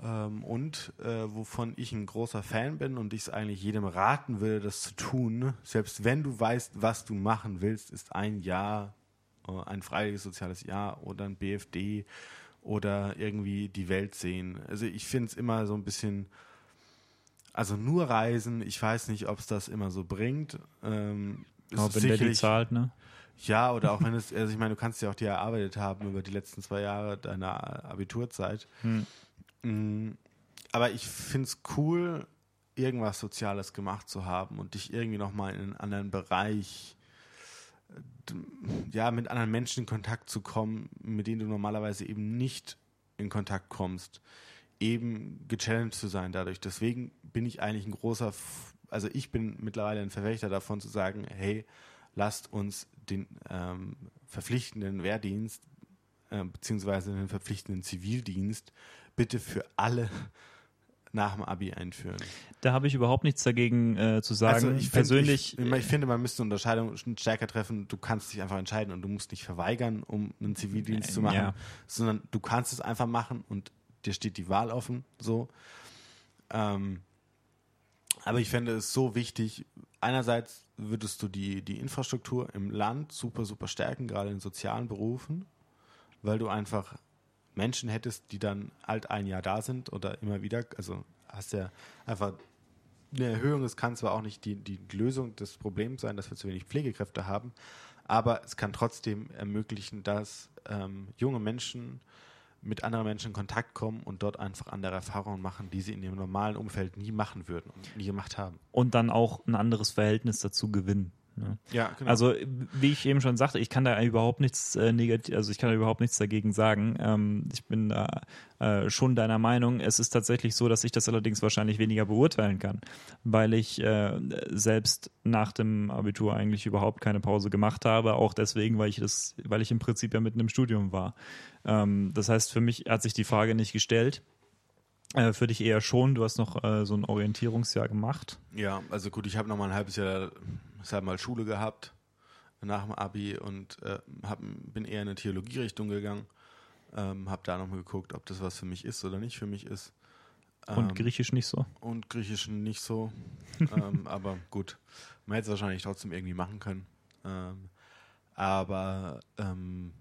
ähm, und äh, wovon ich ein großer Fan bin und ich es eigentlich jedem raten würde, das zu tun, selbst wenn du weißt, was du machen willst, ist ein Jahr, äh, ein freiwilliges soziales Jahr oder ein BFD oder irgendwie die Welt sehen. Also ich finde es immer so ein bisschen, also nur reisen, ich weiß nicht, ob es das immer so bringt. Ähm, Aber ist wenn der die zahlt, ne? ja, oder auch wenn es, also ich meine, du kannst ja auch die erarbeitet haben über die letzten zwei Jahre deiner Abiturzeit. Hm. Mm, Aber ich finde es cool, irgendwas Soziales gemacht zu haben und dich irgendwie nochmal in einen anderen Bereich, äh, ja, mit anderen Menschen in Kontakt zu kommen, mit denen du normalerweise eben nicht in Kontakt kommst, eben gechallenged zu sein dadurch. Deswegen bin ich eigentlich ein großer, also ich bin mittlerweile ein Verfechter davon zu sagen, hey, lasst uns den ähm, verpflichtenden Wehrdienst äh, beziehungsweise den verpflichtenden Zivildienst bitte für alle nach dem Abi einführen. Da habe ich überhaupt nichts dagegen äh, zu sagen. Also ich find, Persönlich, ich, ich finde, man müsste eine Unterscheidung stärker treffen. Du kannst dich einfach entscheiden und du musst nicht verweigern, um einen Zivildienst zu machen, Ja. sondern du kannst es einfach machen und dir steht die Wahl offen. So. Ähm, aber ich fände es so wichtig. Einerseits würdest du die, die Infrastruktur im Land super, super stärken, gerade in sozialen Berufen, weil du einfach Menschen hättest, die dann halt ein Jahr da sind oder immer wieder, also hast ja einfach eine Erhöhung, es kann zwar auch nicht die, die Lösung des Problems sein, dass wir zu wenig Pflegekräfte haben, aber es kann trotzdem ermöglichen, dass ähm, junge Menschen mit anderen Menschen in Kontakt kommen und dort einfach andere Erfahrungen machen, die sie in ihrem normalen Umfeld nie machen würden und nie gemacht haben. und dann auch ein anderes Verhältnis dazu gewinnen. Ne? Ja, genau. Also, wie ich eben schon sagte, ich kann da überhaupt nichts äh, negativ, also ich kann da überhaupt nichts dagegen sagen. Ähm, ich bin da äh, schon deiner Meinung. Es ist tatsächlich so, dass ich das allerdings wahrscheinlich weniger beurteilen kann, weil ich äh, selbst nach dem Abitur eigentlich überhaupt keine Pause gemacht habe, auch deswegen, weil ich das, weil ich im Prinzip ja mitten im Studium war. Ähm, das heißt, für mich hat sich die Frage nicht gestellt. Äh, für dich eher schon. Du hast noch äh, so ein Orientierungsjahr gemacht. Ja, also gut, ich habe noch mal ein halbes Jahr deshalb mal Schule gehabt nach dem Abi und äh, hab, bin eher in eine Theologierichtung gegangen. Ähm, habe da nochmal geguckt, ob das was für mich ist oder nicht für mich ist. Und Ähm, Griechisch nicht so. und Griechischen nicht so. ähm, aber gut, man hätte es wahrscheinlich trotzdem irgendwie machen können. Ähm, aber ähm,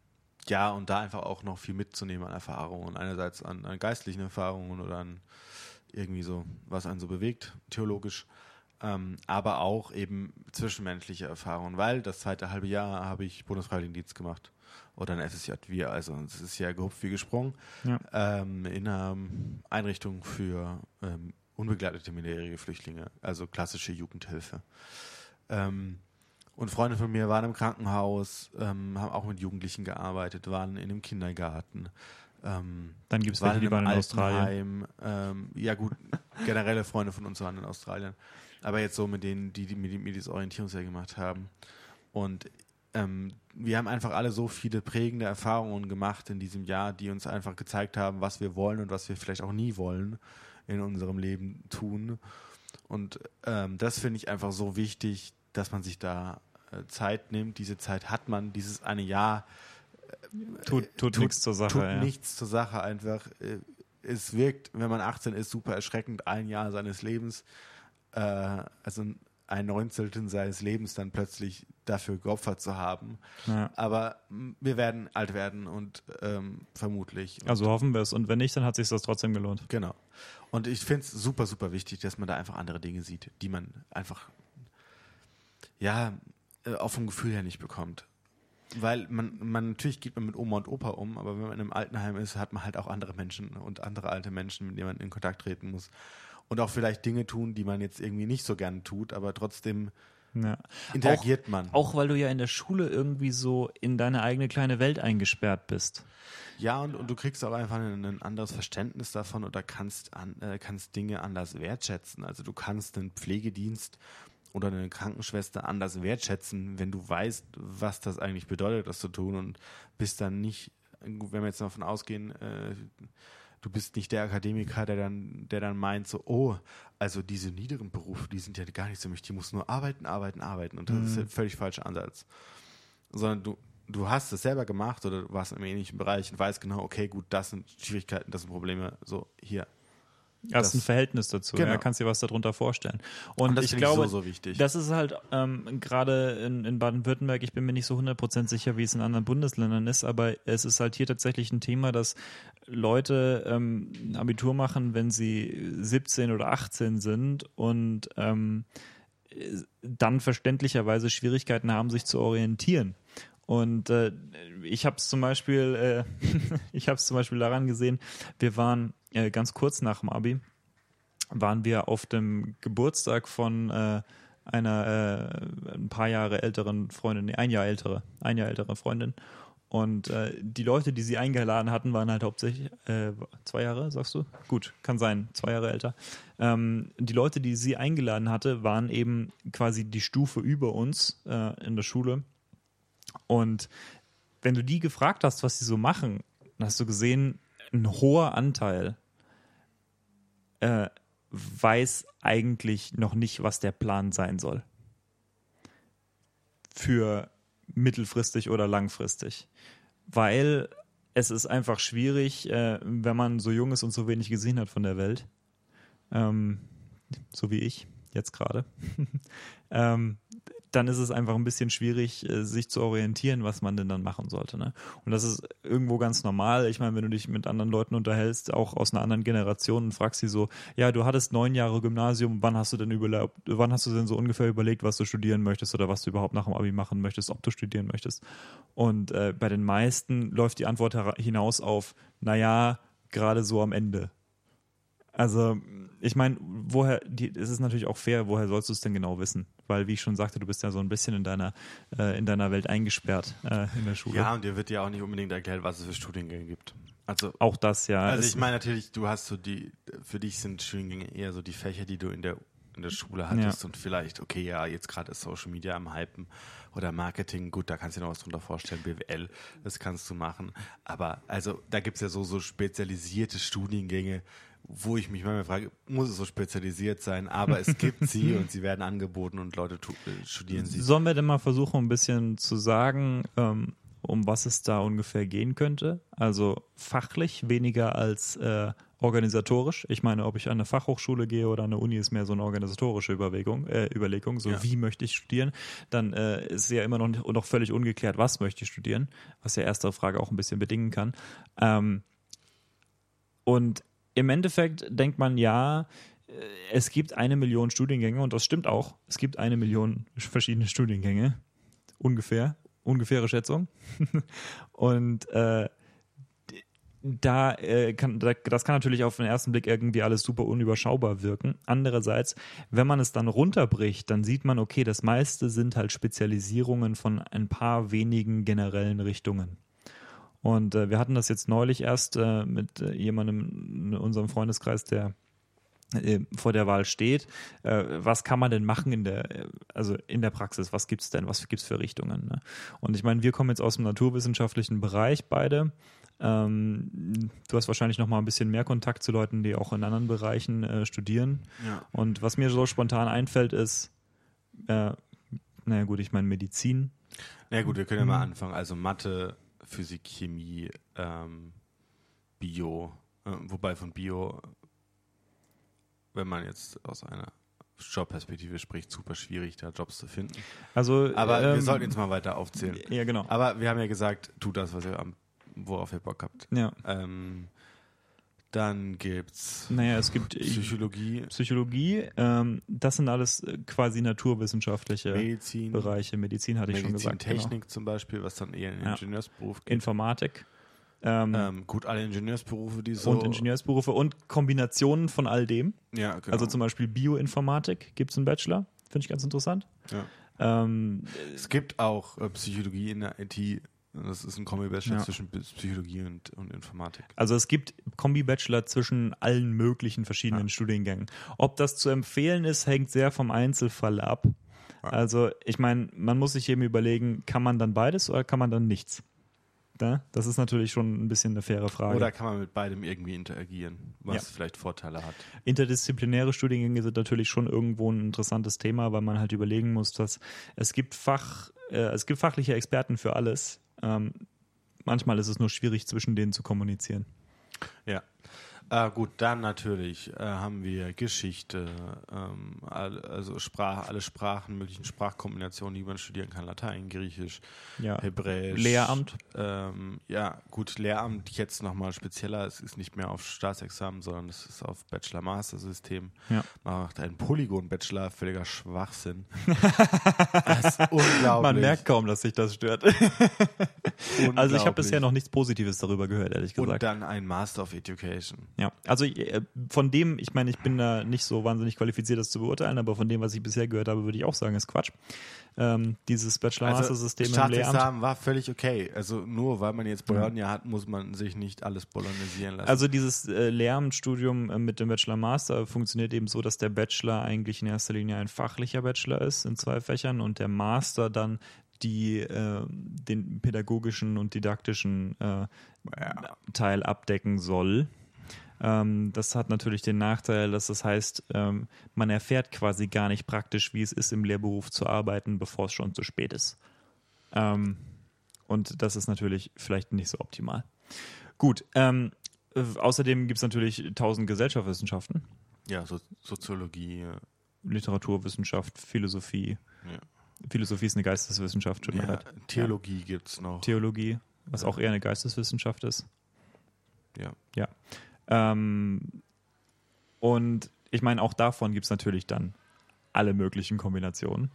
ja, und da einfach auch noch viel mitzunehmen an Erfahrungen. Einerseits an, an geistlichen Erfahrungen oder an irgendwie so, was einen so bewegt, theologisch. Ähm, aber auch eben zwischenmenschliche Erfahrungen, weil das zweite halbe Jahr habe ich Bundesfreiwilligendienst gemacht. Oder ein wir, also es ist ja gehupft wie gesprungen Ja. ähm, in einer Einrichtung für ähm, unbegleitete minderjährige Flüchtlinge, also klassische Jugendhilfe. Ähm, und Freunde von mir waren im Krankenhaus, ähm, haben auch mit Jugendlichen gearbeitet, waren in einem Kindergarten. Ähm, Dann gibt es welche, die waren in Australien. Ähm, ja gut, generelle Freunde von uns waren in Australien. Aber jetzt so mit denen, die, die mir, mir dieses Orientierungsjahr gemacht haben. Und ähm, wir haben einfach alle so viele prägende Erfahrungen gemacht in diesem Jahr, die uns einfach gezeigt haben, was wir wollen und was wir vielleicht auch nie wollen in unserem Leben tun. Und ähm, das finde ich einfach so wichtig, dass man sich da äh, Zeit nimmt. Diese Zeit hat man, dieses eine Jahr Tut, tut, tut- nichts zur Sache. tut ja. nichts zur Sache einfach. Äh, Es wirkt, wenn man 18 ist, super erschreckend, ein Jahr seines Lebens, äh, also ein Neunzehntel seines Lebens dann plötzlich dafür geopfert zu haben. Ja. Aber mm, wir werden alt werden und ähm, vermutlich. Also hoffen wir es. Und wenn nicht, dann hat sich das trotzdem gelohnt. Genau. Und ich finde es super, super wichtig, dass man da einfach andere Dinge sieht, die man einfach, ja, äh, auch vom Gefühl her nicht bekommt. Weil man, man, natürlich geht man mit Oma und Opa um, aber wenn man in einem Altenheim ist, hat man halt auch andere Menschen und andere alte Menschen, mit denen man in Kontakt treten muss. Und auch vielleicht Dinge tun, die man jetzt irgendwie nicht so gerne tut, aber trotzdem Ja. interagiert man. Auch weil du ja in der Schule irgendwie so in deine eigene kleine Welt eingesperrt bist. Ja, und, und du kriegst auch einfach ein, ein anderes Verständnis davon oder kannst, an, äh, kannst Dinge anders wertschätzen. Also du kannst einen Pflegedienst oder eine Krankenschwester anders wertschätzen, wenn du weißt, was das eigentlich bedeutet, das zu tun und bist dann nicht, wenn wir jetzt davon ausgehen, äh, du bist nicht der Akademiker, der dann, der dann meint so, oh, also diese niederen Berufe, die sind ja gar nicht so mich, die muss nur arbeiten, arbeiten, arbeiten und das mhm. ist der völlig falscher Ansatz. Sondern du, du hast es selber gemacht oder du warst im ähnlichen Bereich und weißt genau, okay, gut, das sind Schwierigkeiten, das sind Probleme, so hier, Hast ein Verhältnis dazu, genau. ja, kannst dir was darunter vorstellen. Und, Und das ich glaube, so, so das ist halt ähm, gerade in, in Baden-Württemberg, ich bin mir nicht so 100% sicher, wie es in anderen Bundesländern ist, aber es ist halt hier tatsächlich ein Thema, dass Leute ähm, Abitur machen, wenn sie 17 oder 18 sind und ähm, dann verständlicherweise Schwierigkeiten haben, sich zu orientieren. Und äh, ich habe es zum Beispiel, äh, ich habe es zum Beispiel daran gesehen, wir waren äh, ganz kurz nach dem Abi waren wir auf dem Geburtstag von äh, einer äh, ein paar Jahre älteren Freundin, nee, ein Jahr ältere, ein Jahr ältere Freundin. Und äh, die Leute, die sie eingeladen hatten, waren halt hauptsächlich äh, zwei Jahre, sagst du? Gut, kann sein, zwei Jahre älter. Ähm, die Leute, die sie eingeladen hatte, waren eben quasi die Stufe über uns äh, in der Schule. Und wenn du die gefragt hast, was sie so machen, dann hast du gesehen, ein hoher Anteil äh, weiß eigentlich noch nicht, was der Plan sein soll. Für mittelfristig oder langfristig. Weil es ist einfach schwierig, äh, wenn man so jung ist und so wenig gesehen hat von der Welt. Ähm, so wie ich jetzt gerade. ähm, dann ist es einfach ein bisschen schwierig, äh, sich zu orientieren, was man denn dann machen sollte. Ne? Und das ist irgendwo ganz normal. Ich meine, wenn du dich mit anderen Leuten unterhältst, auch aus einer anderen Generation, und fragst sie so, ja, du hattest neun Jahre Gymnasium, wann hast du denn überlegt, wann hast du denn so ungefähr überlegt, was du studieren möchtest oder was du überhaupt nach dem Abi machen möchtest, ob du studieren möchtest? Und äh, bei den meisten läuft die Antwort hinaus auf, naja, gerade so am Ende. Also, ich meine, woher, die, es ist natürlich auch fair, woher sollst du es denn genau wissen? Weil, wie ich schon sagte, du bist ja so ein bisschen in deiner, äh, in deiner Welt eingesperrt äh, in der Schule. Ja, und dir wird ja auch nicht unbedingt erklärt, was es für Studiengänge gibt. Also, auch das, ja. Also, ich meine natürlich, du hast so die, für dich sind Studiengänge eher so die Fächer, die du in der, in der Schule hattest ja. und vielleicht, okay, ja, jetzt gerade ist Social Media am Hypen oder Marketing, gut, da kannst du dir noch was drunter vorstellen, BWL, das kannst du machen. Aber, also, da gibt es ja so, so spezialisierte Studiengänge, wo ich mich manchmal frage, muss es so spezialisiert sein, aber es gibt sie und sie werden angeboten und Leute äh, studieren sie. Sollen wir denn mal versuchen, ein bisschen zu sagen, ähm, um was es da ungefähr gehen könnte? Also fachlich weniger als äh, organisatorisch. Ich meine, ob ich an eine Fachhochschule gehe oder an eine Uni, ist mehr so eine organisatorische Überlegung. Äh, Überlegung so ja. wie möchte ich studieren? Dann äh, ist ja immer noch, noch völlig ungeklärt, was möchte ich studieren, was ja erste Frage auch ein bisschen bedingen kann. Ähm, und im Endeffekt denkt man ja, äh, es gibt eine Million Studiengänge und das stimmt auch. Es gibt eine Million verschiedene Studiengänge. Ungefähr. Ungefähre Schätzung. und äh, da äh, kann, das kann natürlich auf den ersten Blick irgendwie alles super unüberschaubar wirken. Andererseits, wenn man es dann runterbricht, dann sieht man, okay, das meiste sind halt Spezialisierungen von ein paar wenigen generellen Richtungen. Und äh, wir hatten das jetzt neulich erst äh, mit äh, jemandem in unserem Freundeskreis, der äh, vor der Wahl steht, äh, was kann man denn machen in der, also in der Praxis, was gibt's denn, was gibt's für Richtungen? Ne? Und ich meine, wir kommen jetzt aus dem naturwissenschaftlichen Bereich beide. Ähm, du hast wahrscheinlich noch mal ein bisschen mehr Kontakt zu Leuten, die auch in anderen Bereichen äh, studieren. Ja. Und was mir so spontan einfällt, ist, äh, naja gut, ich meine Medizin. Na naja, gut, wir können ja mal mhm. anfangen. Also Mathe, Physik, Chemie, ähm, Bio, äh, wobei von Bio, wenn man jetzt aus einer Jobperspektive spricht, super schwierig, da Jobs zu finden. Also, aber ähm, wir sollten jetzt mal weiter aufzählen. Ja, genau. Aber wir haben ja gesagt, tu das, was ihr am, worauf ihr Bock habt. Ja. Ähm, dann gibt's naja, es gibt Psychologie. Psychologie, ähm, das sind alles äh, quasi naturwissenschaftliche Medizin, Bereiche. Medizin hatte Medizin, ich schon gesagt. Technik genau. zum Beispiel, was dann eher in ja. Ingenieursberuf geht. Informatik. Ähm, ähm, gut, alle Ingenieursberufe, die so. Und Ingenieursberufe und Kombinationen von all dem. Ja, genau. Also zum Beispiel Bioinformatik gibt es einen Bachelor. Finde ich ganz interessant. Ja. Ähm, es gibt auch äh, Psychologie in der IT das ist ein Kombi-Bachelor ja. zwischen Psychologie und, und, Informatik. Also es gibt Kombi-Bachelor zwischen allen möglichen verschiedenen ja. Studiengängen. Ob das zu empfehlen ist, hängt sehr vom Einzelfall ab. Also ich meine, man muss sich eben überlegen, kann man dann beides oder kann man dann nichts? Ne? Das ist natürlich schon ein bisschen eine faire Frage. Oder kann man mit beidem irgendwie interagieren, was Ja. vielleicht Vorteile hat? Interdisziplinäre Studiengänge sind natürlich schon irgendwo ein interessantes Thema, weil man halt überlegen muss, dass es gibt Fach, äh, es gibt fachliche Experten für alles. Ähm, manchmal ist es nur schwierig, zwischen denen zu kommunizieren. Ja. Äh, gut, dann natürlich äh, haben wir Geschichte, ähm, all, also Sprach, alle Sprachen, möglichen Sprachkombinationen, die man studieren kann, Latein, Griechisch, Ja. Hebräisch. Lehramt. Ähm, ja, gut, Lehramt jetzt nochmal spezieller. Es ist nicht mehr auf Staatsexamen, sondern es ist auf Bachelor-Master-System. Ja. Man macht einen Polygon-Bachelor, völliger Schwachsinn. das ist unglaublich. Man merkt kaum, dass sich das stört. Also ich habe bisher noch nichts Positives darüber gehört, ehrlich Und gesagt. dann ein Master of Education. Ja, also äh, von dem, ich meine, ich bin da nicht so wahnsinnig qualifiziert, das zu beurteilen, aber von dem, was ich bisher gehört habe, würde ich auch sagen, ist Quatsch. Ähm, dieses Bachelor-Master-System im Lehramt. War völlig okay. Also nur weil man jetzt Bologna hat, muss man sich nicht alles bolognisieren lassen. Also dieses äh, Lehramtsstudium äh, mit dem Bachelor-Master funktioniert eben so, dass der Bachelor eigentlich in erster Linie ein fachlicher Bachelor ist in zwei Fächern und der Master dann die äh, den pädagogischen und didaktischen äh, Teil abdecken soll. Ähm, das hat natürlich den Nachteil, dass das heißt, ähm, man erfährt quasi gar nicht praktisch, wie es ist, im Lehrberuf zu arbeiten, bevor es schon zu spät ist. Ähm, und das ist natürlich vielleicht nicht so optimal. Gut, ähm, äh, außerdem gibt es natürlich tausend Gesellschaftswissenschaften, ja, so, Soziologie. Literaturwissenschaft, Philosophie. Ja. Philosophie ist eine Geisteswissenschaft, tut mir Ja, leid. Theologie gibt's noch. Theologie, was auch eher eine Geisteswissenschaft ist. ja. Ja. Ähm, und ich meine, auch davon gibt es natürlich dann alle möglichen Kombinationen.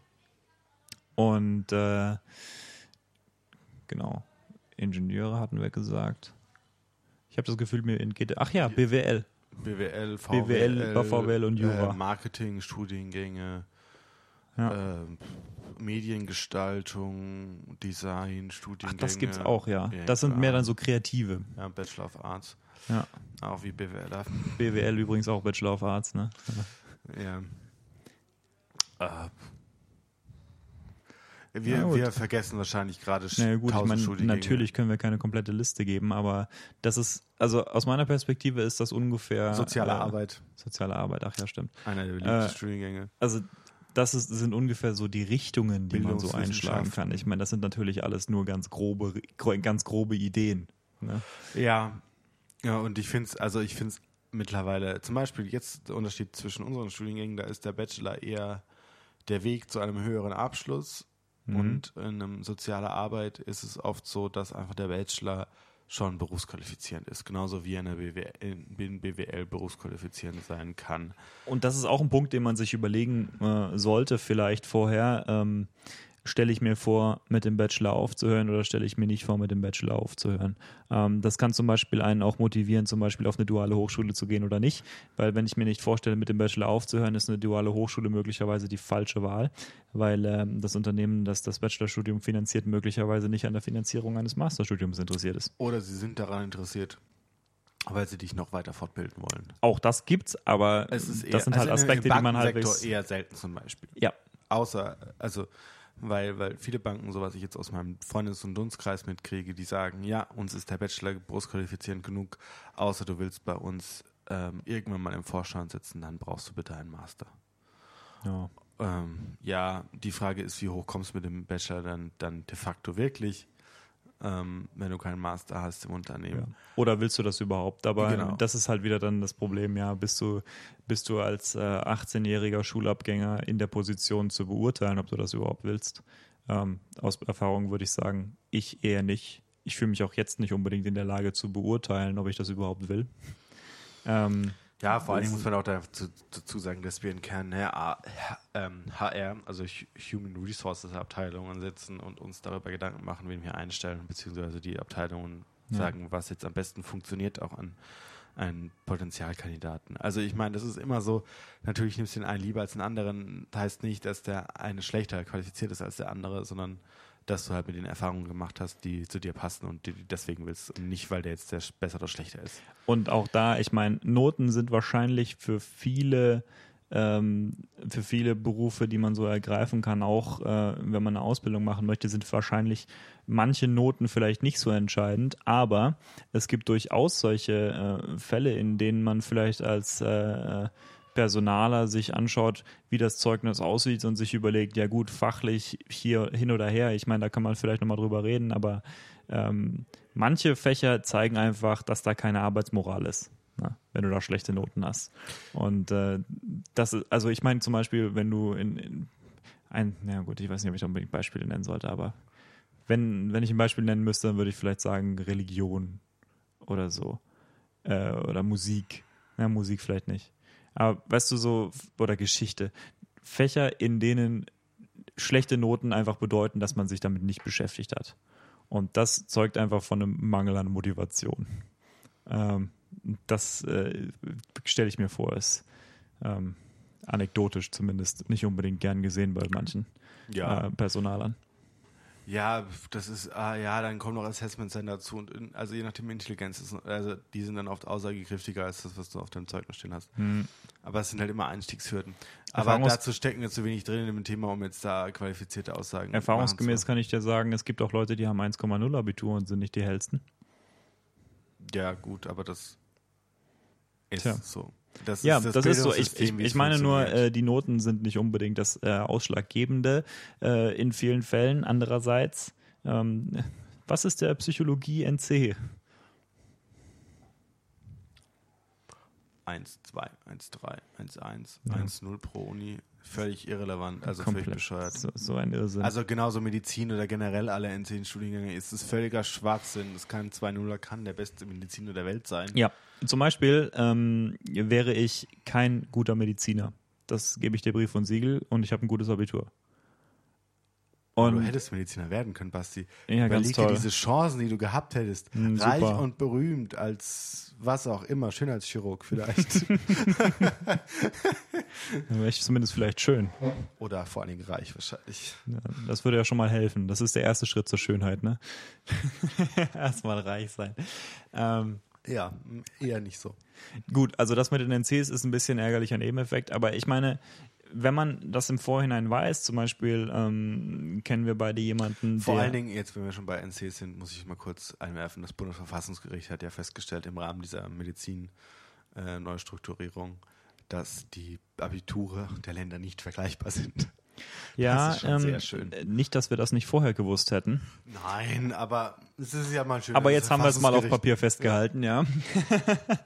Und äh, genau, Ingenieure hatten wir gesagt. Ich habe das Gefühl, mir entgeht. Ach ja, BWL. BWL, VWL, BWL, VWL und Jura. Äh, Marketing, Studiengänge, Ja. ähm, Mediengestaltung, Design, Ach, Studiengänge. das gibt's auch, ja. Ja, Das sind mehr dann so kreative. Ja, Bachelor of Arts. Ja. Auch wie BWLer. BWL übrigens auch Bachelor of Arts, ne? Ja. Äh, wir, wir vergessen wahrscheinlich gerade Na ja, gut, ich meine, natürlich können wir keine komplette Liste geben, aber das ist, also aus meiner Perspektive ist das ungefähr. Soziale äh, Arbeit, Soziale Arbeit, ach ja, stimmt. einer der beliebtesten Äh, Studiengänge. Also das ist, sind ungefähr so die Richtungen, die man so einschlagen kann. Ich meine, das sind natürlich alles nur ganz grobe, ganz grobe Ideen. Ne? Ja, ja, und ich finde es, also ich finde es mittlerweile, zum Beispiel jetzt der Unterschied zwischen unseren Studiengängen, da ist der Bachelor eher der Weg zu einem höheren Abschluss Mhm. und in einem sozialer Arbeit ist es oft so, dass einfach der Bachelor schon berufsqualifizierend ist, genauso wie er in BWL, in BWL berufsqualifizierend sein kann. Und das ist auch ein Punkt, den man sich überlegen äh, sollte, vielleicht vorher. Ähm, stelle ich mir vor, mit dem Bachelor aufzuhören oder stelle ich mir nicht vor, mit dem Bachelor aufzuhören? Ähm, das kann zum Beispiel einen auch motivieren, zum Beispiel auf eine duale Hochschule zu gehen oder nicht. Weil wenn ich mir nicht vorstelle, mit dem Bachelor aufzuhören, ist eine duale Hochschule möglicherweise die falsche Wahl, weil ähm, das Unternehmen, das das Bachelorstudium finanziert, möglicherweise nicht an der Finanzierung eines Masterstudiums interessiert ist. Oder sie sind daran interessiert, weil sie dich noch weiter fortbilden wollen. Auch das gibt's, aber eher, das sind halt also Aspekte, die man halbwegs. eher selten zum Beispiel. Ja, Außer, also, weil, weil viele Banken, so was ich jetzt aus meinem Freundes- und Dunstkreis mitkriege, die sagen, ja, uns ist der Bachelor berufsqualifizierend genug, außer du willst bei uns ähm, irgendwann mal im Vorstand sitzen, dann brauchst du bitte einen Master. ja. Ähm, ja, die Frage ist, wie hoch kommst du mit dem Bachelor dann, dann de facto wirklich, ähm, wenn du keinen Master hast im Ja. Unternehmen. Oder willst du das überhaupt? Aber Genau. das ist halt wieder dann das Problem, ja, bist du, bist du als äh, 18-jähriger Schulabgänger in der Position zu beurteilen, ob du das überhaupt willst? Ähm, aus Erfahrung würde ich sagen, ich eher nicht. Ich fühle mich auch jetzt nicht unbedingt in der Lage zu beurteilen, ob ich das überhaupt will. Ähm, Ja, vor allen Dingen muss man auch dazu, dazu sagen, dass wir in Kern HR, ähm, also Hu- Human Resources Abteilungen sitzen und uns darüber Gedanken machen, wen wir einstellen, beziehungsweise die Abteilungen Ja. sagen, was jetzt am besten funktioniert, auch an einen Potenzialkandidaten. Also ich meine, das ist immer so, natürlich nimmst du den einen lieber als den anderen, das heißt nicht, dass der eine schlechter qualifiziert ist als der andere, sondern dass du halt mit den Erfahrungen gemacht hast, die zu dir passen und die du deswegen willst und nicht, weil der jetzt der besser oder schlechter ist. Und auch da, ich meine, Noten sind wahrscheinlich für viele ähm, für viele Berufe, die man so ergreifen kann, auch äh, wenn man eine Ausbildung machen möchte, sind wahrscheinlich manche Noten vielleicht nicht so entscheidend, aber es gibt durchaus solche äh, Fälle, in denen man vielleicht als äh, Personaler sich anschaut, wie das Zeugnis aussieht und sich überlegt, ja gut, fachlich hier hin oder her, ich meine, da kann man vielleicht nochmal drüber reden, aber ähm, manche Fächer zeigen einfach, dass da keine Arbeitsmoral ist na, ne, wenn du da schlechte Noten hast. Und äh, das ist, also ich meine zum Beispiel, wenn du in, in ein, na gut, ich weiß nicht, ob ich unbedingt Beispiele nennen sollte, aber wenn, wenn ich ein Beispiel nennen müsste, dann würde ich vielleicht sagen Religion oder so. Äh, oder Musik. Ja, Musik vielleicht nicht. Aber weißt du so, oder Geschichte. Fächer, in denen schlechte Noten einfach bedeuten, dass man sich damit nicht beschäftigt hat. Und das zeugt einfach von einem Mangel an Motivation. Ähm, das äh, stelle ich mir vor, ist ähm, anekdotisch zumindest nicht unbedingt gern gesehen bei manchen ja. äh, Personalern. Ja, das ist, ah, ja, dann kommen noch Assessments dann dazu und in, also je nachdem Intelligenz ist, also die sind dann oft aussagekräftiger als das, was du auf deinem Zeugnis stehen hast. Hm. Aber es sind halt immer Einstiegshürden. Aber dazu stecken wir zu wenig drin in dem Thema, um jetzt da qualifizierte Aussagen Erfahrungsgemäß kann ich dir sagen, es gibt auch Leute, die haben 1,0 Abitur und sind nicht die hellsten. Ja, gut, aber das ist Tja. so. Das ja, ist das, das ist so. Ich, ich, ich meine nur, äh, die Noten sind nicht unbedingt das äh, Ausschlaggebende äh, in vielen Fällen. Andererseits, ähm, was ist der Psychologie NC? 1, 2, 1, 3, 1, 1, 1, 0 pro Uni völlig irrelevant, also Komplett. völlig bescheuert. So, so, ein Irrsinn. Also genauso Medizin oder generell alle N10-Studiengänge ist es völliger Schwachsinn. Das kann 2.0er kann der beste Mediziner der Welt sein. Ja, zum Beispiel ähm, wäre ich kein guter Mediziner. Das gebe ich dir Brief und Siegel und ich habe ein gutes Abitur. Und du hättest Mediziner werden können, Basti. Ja, Überleg dir diese Chancen, die du gehabt hättest. Mhm, Reich super. und berühmt als was auch immer, Schönheitschirurg vielleicht. Dann wäre ich zumindest vielleicht schön. Oder vor allen Dingen reich wahrscheinlich. Ja, das würde ja schon mal helfen. Das ist der erste Schritt zur Schönheit, ne? Erstmal reich sein. Ähm, ja, eher nicht so. Gut, also das mit den NCs ist ein bisschen ärgerlicher Nebeneffekt, aber ich meine, wenn man das im Vorhinein weiß, zum Beispiel ähm, kennen wir beide jemanden, Vor allen Dingen, jetzt wenn wir schon bei NC sind, muss ich mal kurz einwerfen, das Bundesverfassungsgericht hat ja festgestellt im Rahmen dieser Medizin-Neustrukturierung, äh, dass die Abiture der Länder nicht vergleichbar sind. Ja, ähm, nicht, dass wir das nicht vorher gewusst hätten. Nein, aber es ist ja mal schön. Aber jetzt haben wir es mal auf Papier festgehalten, ja. ja.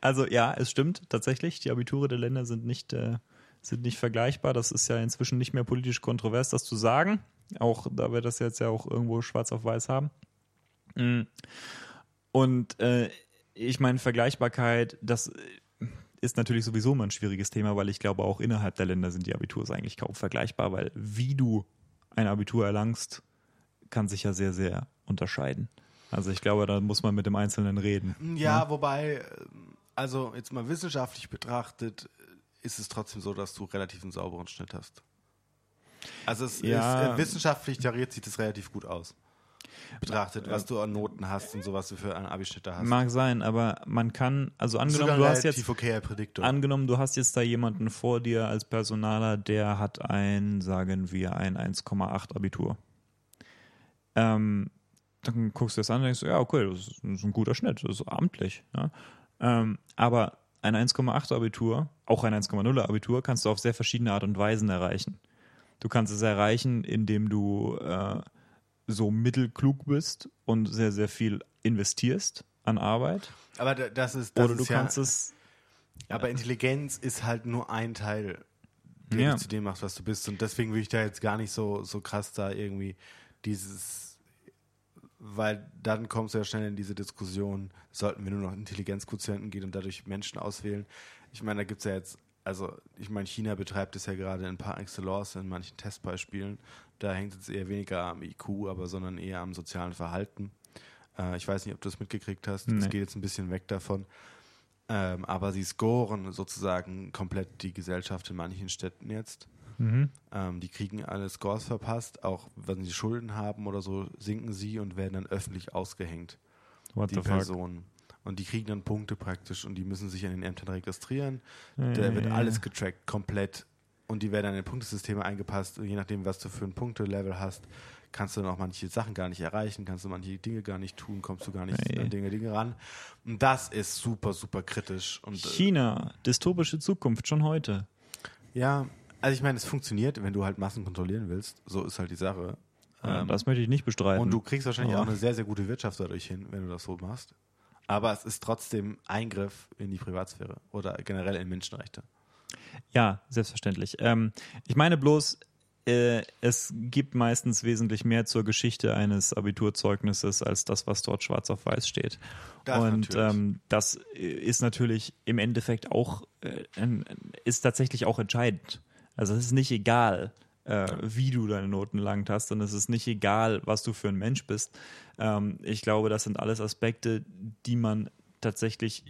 also ja, es stimmt tatsächlich. Die Abiture der Länder sind nicht äh, sind nicht vergleichbar. Das ist ja inzwischen nicht mehr politisch kontrovers, das zu sagen. Auch da wir das jetzt ja auch irgendwo schwarz auf weiß haben. Mm. Und äh, ich meine, Vergleichbarkeit, das ist natürlich sowieso mal ein schwieriges Thema, weil ich glaube, auch innerhalb der Länder sind die Abiturs eigentlich kaum vergleichbar, weil wie du ein Abitur erlangst, kann sich ja sehr, sehr unterscheiden. Also ich glaube, da muss man mit dem Einzelnen reden. Ja, ja, wobei, also jetzt mal wissenschaftlich betrachtet, ist es trotzdem so, dass du relativ einen sauberen Schnitt hast. Also es ja. ist, äh, wissenschaftlich tariert sich das relativ gut aus. Betrachtet, was du an Noten hast und so, was du für einen Abischnitt hast. Mag sein, aber man kann, also angenommen, du hast jetzt, Prädiktor. angenommen, du hast jetzt da jemanden vor dir als Personaler, der hat ein, sagen wir, ein 1,8 Abitur. Ähm, dann guckst du das an und denkst, ja, okay, das ist, ein guter Schnitt, das ist amtlich. Ja? Ähm, aber ein 1,8 Abitur, auch ein 1,0 Abitur, kannst du auf sehr verschiedene Art und Weisen erreichen. Du kannst es erreichen, indem du äh, so mittelklug bist und sehr, sehr viel investierst an Arbeit. Aber das ist. Das Oder du ist kannst ja, es. Aber Intelligenz ist halt nur ein Teil, der ja. zu dem machst, was du bist. Und deswegen würde ich da jetzt gar nicht so, so krass da irgendwie dieses weil dann kommst du ja schnell in diese Diskussion, sollten wir nur noch Intelligenzquotienten gehen und dadurch Menschen auswählen. Ich meine, da gibt es ja jetzt, also ich meine, China betreibt es ja gerade in par excellence in manchen Testbeispielen. Da hängt es eher weniger am IQ, aber sondern eher am sozialen Verhalten. Äh, ich weiß nicht, ob du das mitgekriegt hast. Es nee. geht jetzt ein bisschen weg davon. Ähm, aber sie scoren sozusagen komplett die Gesellschaft in manchen Städten jetzt. Mhm. Ähm, die kriegen alle Scores verpasst, auch wenn sie Schulden haben oder so, sinken sie und werden dann öffentlich ausgehängt. What die Personen. Und die kriegen dann Punkte praktisch und die müssen sich an den Ämtern registrieren. Ja, Da ja, wird ja, alles getrackt, komplett. Und die werden dann in Punktesysteme eingepasst. Und je nachdem, was du für ein Punktelevel hast, kannst du dann auch manche Sachen gar nicht erreichen, kannst du manche Dinge gar nicht tun, kommst du gar nicht Nee. an Dinge, Dinge ran. Und das ist super, super kritisch. Und äh, China, dystopische Zukunft schon heute. ja, also ich meine, es funktioniert, wenn du halt Massen kontrollieren willst. So ist halt die Sache. Ja, Ähm, das möchte ich nicht bestreiten. Und du kriegst wahrscheinlich Aber- auch eine sehr, sehr gute Wirtschaft dadurch hin, wenn du das so machst. Aber es ist trotzdem Eingriff in die Privatsphäre oder generell in Menschenrechte. Ja, selbstverständlich. Ähm, ich meine bloß, äh, es gibt meistens wesentlich mehr zur Geschichte eines Abiturzeugnisses als das, was dort schwarz auf weiß steht. Das Und ähm, das ist natürlich im Endeffekt auch, äh, ist tatsächlich auch entscheidend. Also es ist nicht egal, äh, wie du deine Noten langt hast und es ist nicht egal, was du für ein Mensch bist. Ähm, ich glaube, das sind alles Aspekte, die man tatsächlich,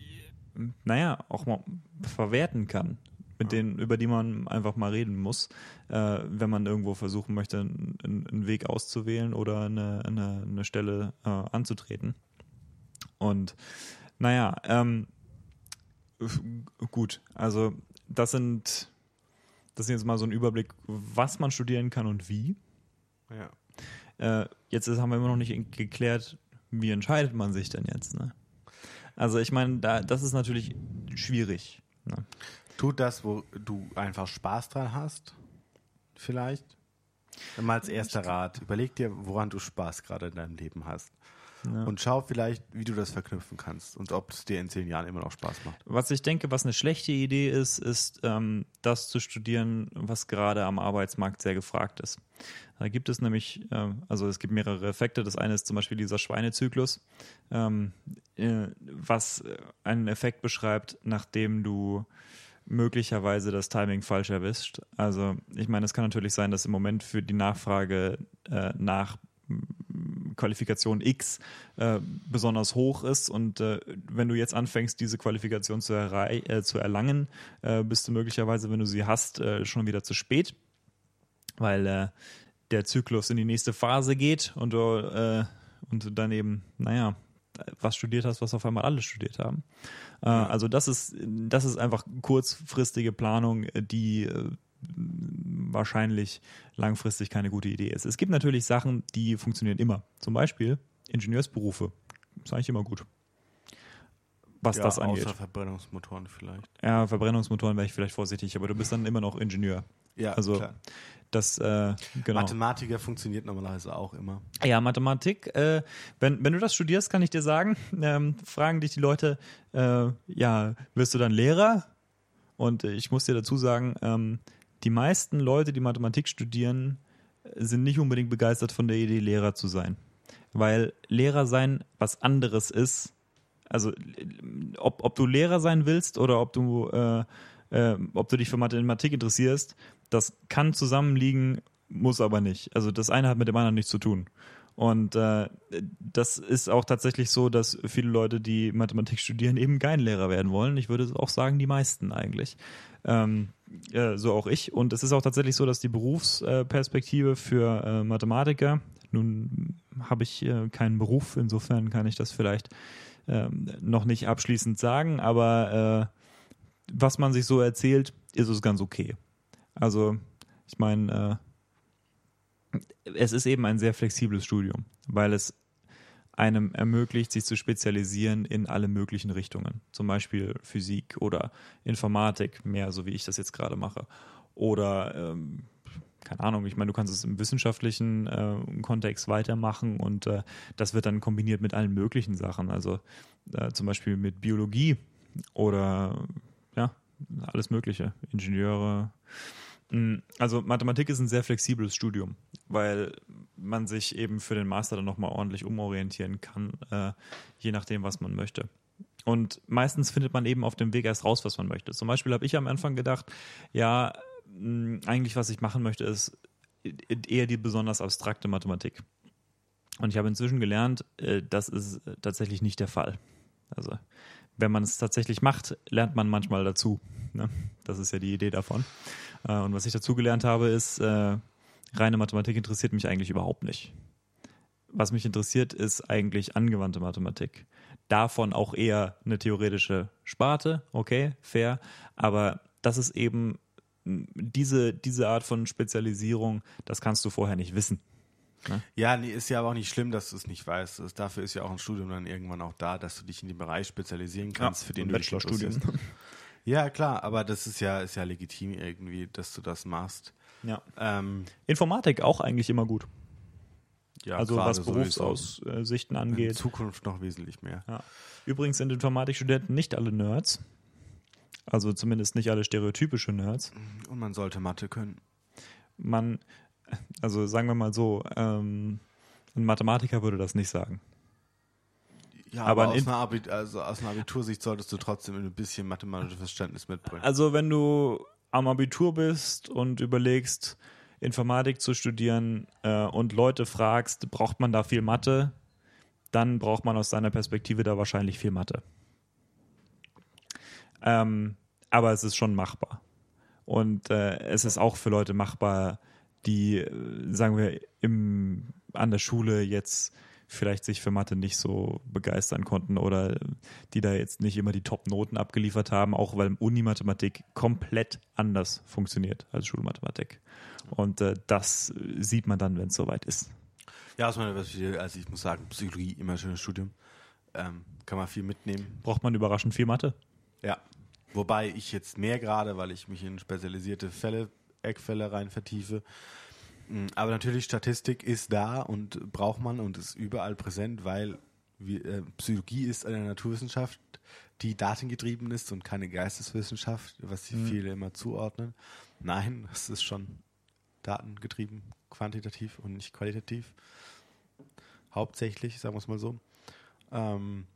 naja, auch mal verwerten kann, mit denen, über die man einfach mal reden muss, äh, wenn man irgendwo versuchen möchte, einen, einen Weg auszuwählen oder eine, eine, eine Stelle äh, anzutreten. Und naja, ähm, gut, also das sind, das ist jetzt mal so ein Überblick, was man studieren kann und wie. Ja. Äh, jetzt ist, haben wir immer noch nicht geklärt, wie entscheidet man sich denn jetzt, ne? Also ich meine, da, das ist natürlich schwierig. Ne? Tut das, wo du einfach Spaß dran hast, vielleicht. Mal als erster Rat, überleg dir, woran du Spaß gerade in deinem Leben hast. Ja. Und schau vielleicht, wie du das verknüpfen kannst und ob es dir in zehn Jahren immer noch Spaß macht. Was ich denke, was eine schlechte Idee ist, ist ähm, das zu studieren, was gerade am Arbeitsmarkt sehr gefragt ist. Da gibt es nämlich, ähm, also es gibt mehrere Effekte. Das eine ist zum Beispiel dieser Schweinezyklus, ähm, äh, was äh, einen Effekt beschreibt, nachdem du möglicherweise das Timing falsch erwischt. Also ich meine, es kann natürlich sein, dass im Moment für die Nachfrage äh, nach Qualifikation X äh, besonders hoch ist und äh, wenn du jetzt anfängst, diese Qualifikation zu, äh, zu erlangen, äh, bist du möglicherweise, wenn du sie hast, äh, schon wieder zu spät, weil äh, der Zyklus in die nächste Phase geht und du, und du dann eben, naja, was studiert hast, was auf einmal alle studiert haben. Also das ist, das ist einfach kurzfristige Planung, die wahrscheinlich langfristig keine gute Idee ist. Es gibt natürlich Sachen, die funktionieren immer. Zum Beispiel Ingenieursberufe. Ist eigentlich immer gut. Was das angeht. Außer Verbrennungsmotoren vielleicht. Ja, Verbrennungsmotoren wäre ich vielleicht vorsichtig, aber du bist dann immer noch Ingenieur. Ja, Also, klar. Das, äh, genau. Mathematiker funktioniert normalerweise auch immer. Ja, Mathematik. Äh, wenn, wenn du das studierst, kann ich dir sagen, ähm, fragen dich die Leute, äh, ja, wirst du dann Lehrer? Und ich muss dir dazu sagen, ähm, die meisten Leute, die Mathematik studieren, sind nicht unbedingt begeistert von der Idee, Lehrer zu sein. Weil Lehrer sein was anderes ist. Also, ob, ob du Lehrer sein willst oder ob du, äh, äh, ob du dich für Mathematik interessierst, das kann zusammenliegen, muss aber nicht. Also das eine hat mit dem anderen nichts zu tun. Und äh, das ist auch tatsächlich so, dass viele Leute, die Mathematik studieren, eben kein Lehrer werden wollen. Ich würde auch sagen, die meisten eigentlich. Ähm, äh, so auch ich. Und es ist auch tatsächlich so, dass die Berufsperspektive für äh, Mathematiker, nun habe ich äh, keinen Beruf, insofern kann ich das vielleicht ähm, noch nicht abschließend sagen, aber äh, was man sich so erzählt, ist es ganz okay. Also, ich meine, äh, es ist eben ein sehr flexibles Studium, weil es einem ermöglicht, sich zu spezialisieren in alle möglichen Richtungen. Zum Beispiel Physik oder Informatik, mehr so wie ich das jetzt gerade mache. Oder, ähm, keine Ahnung, ich meine, du kannst es im wissenschaftlichen äh, Kontext weitermachen und äh, das wird dann kombiniert mit allen möglichen Sachen. Also äh, zum Beispiel mit Biologie oder ja, alles Mögliche. Ingenieure. Also Mathematik ist ein sehr flexibles Studium, weil man sich eben für den Master dann nochmal ordentlich umorientieren kann, äh, je nachdem, was man möchte. Und meistens findet man eben auf dem Weg erst raus, was man möchte. Zum Beispiel habe ich am Anfang gedacht, ja, eigentlich was ich machen möchte, ist eher die besonders abstrakte Mathematik. Und ich habe inzwischen gelernt, äh, das ist tatsächlich nicht der Fall. Also wenn man es tatsächlich macht, lernt man manchmal dazu. Ne? Das ist ja die Idee davon. Äh, und was ich dazu gelernt habe, ist, äh, reine Mathematik interessiert mich eigentlich überhaupt nicht. Was mich interessiert, ist eigentlich angewandte Mathematik. davon auch eher eine theoretische Sparte, okay, fair, aber das ist eben diese, diese Art von Spezialisierung, das kannst du vorher nicht wissen. Ne? Ja, nee, ist ja aber auch nicht schlimm, dass du es nicht weißt. Das, dafür ist ja auch ein Studium dann irgendwann auch da, dass du dich in den Bereich spezialisieren kannst, ja, für den du studierst. Ja, klar, aber das ist ja, ist ja legitim irgendwie, dass du das machst. Ja. Ähm, Informatik auch eigentlich immer gut. Ja, also was Berufsaussichten angeht. In Zukunft noch wesentlich mehr. Ja. Übrigens sind Informatikstudenten nicht alle Nerds. Also zumindest nicht alle stereotypische Nerds. Und man sollte Mathe können. Man, also sagen wir mal so, ähm, ein Mathematiker würde das nicht sagen. Ja, aber, aber aus, einer Abit also aus einer Abitursicht solltest du trotzdem ein bisschen mathematisches Verständnis mitbringen. Also wenn du am Abitur bist und überlegst, Informatik zu studieren äh, und Leute fragst, braucht man da viel Mathe, dann braucht man aus seiner Perspektive da wahrscheinlich viel Mathe. Ähm, aber es ist schon machbar. Und äh, es ist auch für Leute machbar, die, äh, sagen wir, im, an der Schule jetzt vielleicht sich für Mathe nicht so begeistern konnten oder die da jetzt nicht immer die Top-Noten abgeliefert haben, auch weil Unimathematik komplett anders funktioniert als Schulmathematik. Und äh, das sieht man dann, wenn es soweit ist. Ja, Perspektive, also ich muss sagen, Psychologie immer ein schönes Studium. Ähm, kann man viel mitnehmen. Braucht man überraschend viel Mathe? Ja. Wobei ich jetzt mehr gerade, weil ich mich in spezialisierte Fälle, Eckfälle rein vertiefe. Mm, aber natürlich, Statistik ist da und braucht man und ist überall präsent, weil wir, äh, Psychologie ist eine Naturwissenschaft, die datengetrieben ist und keine Geisteswissenschaft, was sich mhm. viele immer zuordnen. Nein, es ist schon datengetrieben, quantitativ und nicht qualitativ. Hauptsächlich, sagen wir es mal so. Ähm,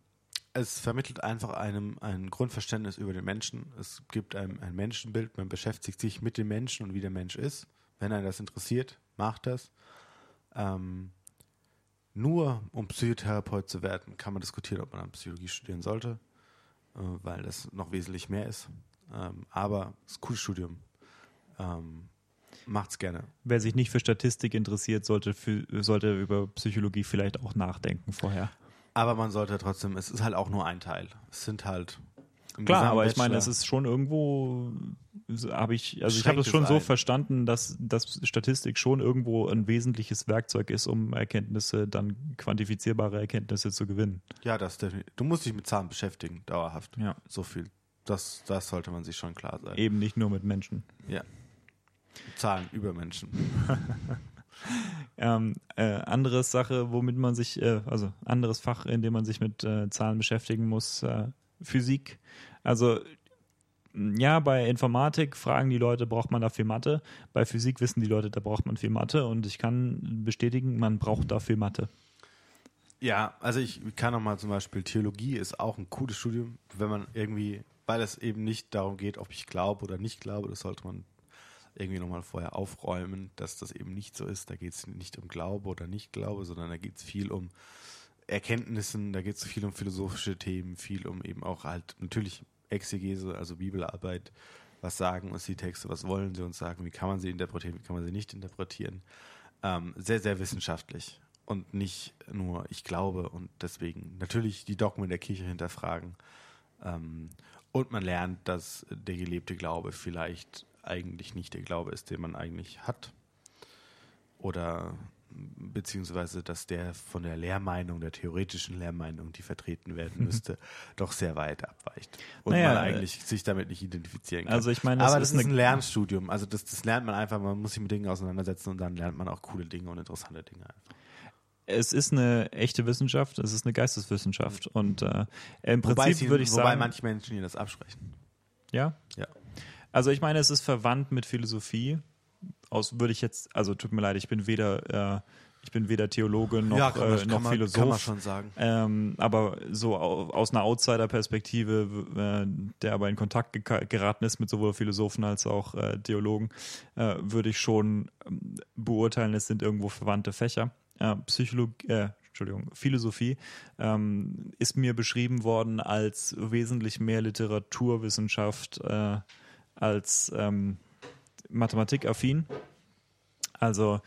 es vermittelt einfach einem ein Grundverständnis über den Menschen. Es gibt einem ein Menschenbild, man beschäftigt sich mit dem Menschen und wie der Mensch ist. Wenn einen das interessiert, macht das. Ähm, nur um Psychotherapeut zu werden, kann man diskutieren, ob man an Psychologie studieren sollte, äh, weil das noch wesentlich mehr ist. Ähm, aber es ist ein cooles Studium. Ähm, macht's gerne. Wer sich nicht für Statistik interessiert, sollte, für, sollte über Psychologie vielleicht auch nachdenken vorher. Aber man sollte trotzdem, es ist halt auch nur ein Teil. Es sind halt. Klar, aber ich meine, es ist schon irgendwo, habe ich, also ich habe das schon so ein. verstanden, dass, dass Statistik schon irgendwo ein wesentliches Werkzeug ist, um Erkenntnisse, dann quantifizierbare Erkenntnisse zu gewinnen. Ja, das definitiv. Du musst dich mit Zahlen beschäftigen, dauerhaft. Ja. So viel. Das, das sollte man sich schon klar sein. Eben nicht nur mit Menschen. Ja. Zahlen über Menschen. ähm, äh, anderes Sache, womit man sich, äh, also anderes Fach, in dem man sich mit äh, Zahlen beschäftigen muss, äh, Physik. Also ja, bei Informatik fragen die Leute, braucht man dafür Mathe? Bei Physik wissen die Leute, da braucht man viel Mathe und ich kann bestätigen, man braucht dafür Mathe. Ja, also ich kann nochmal zum Beispiel, Theologie ist auch ein cooles Studium, wenn man irgendwie, weil es eben nicht darum geht, ob ich glaube oder nicht glaube, das sollte man irgendwie nochmal vorher aufräumen, dass das eben nicht so ist. Da geht es nicht um Glaube oder Nicht-Glaube, sondern da geht es viel um Erkenntnissen, da geht es viel um philosophische Themen, viel um eben auch halt natürlich Exegese, also Bibelarbeit. Was sagen uns die Texte, was wollen sie uns sagen, wie kann man sie interpretieren, wie kann man sie nicht interpretieren. Ähm, sehr, sehr wissenschaftlich und nicht nur ich glaube und deswegen natürlich die Dogmen der Kirche hinterfragen. Ähm, und man lernt, dass der gelebte Glaube vielleicht eigentlich nicht der Glaube ist, den man eigentlich hat. Oder beziehungsweise, dass der von der Lehrmeinung, der theoretischen Lehrmeinung, die vertreten werden müsste, doch sehr weit abweicht. Und naja, man äh, eigentlich äh, sich damit nicht identifizieren kann. Also ich meine, Aber das ist, ist ein Lernstudium. Also das, das lernt man einfach, man muss sich mit Dingen auseinandersetzen und dann lernt man auch coole Dinge und interessante Dinge einfach es ist eine echte Wissenschaft, es ist eine Geisteswissenschaft. Und äh, im Prinzip würde ich wobei sagen. Wobei manche Menschen hier das absprechen. Ja? Ja. Also ich meine, es ist verwandt mit Philosophie. Aus würde ich jetzt, also tut mir leid, ich bin weder äh, ich bin weder Theologe noch, ja, man, äh, noch man, Philosoph. Kann man schon sagen. Ähm, aber so aus einer Outsider-Perspektive, äh, der aber in Kontakt geraten ist mit sowohl Philosophen als auch äh, Theologen, äh, würde ich schon ähm, beurteilen, es sind irgendwo verwandte Fächer. Psychologie, äh, Entschuldigung, Philosophie ähm, ist mir beschrieben worden als wesentlich mehr Literaturwissenschaft äh, als ähm, mathematikaffin. Also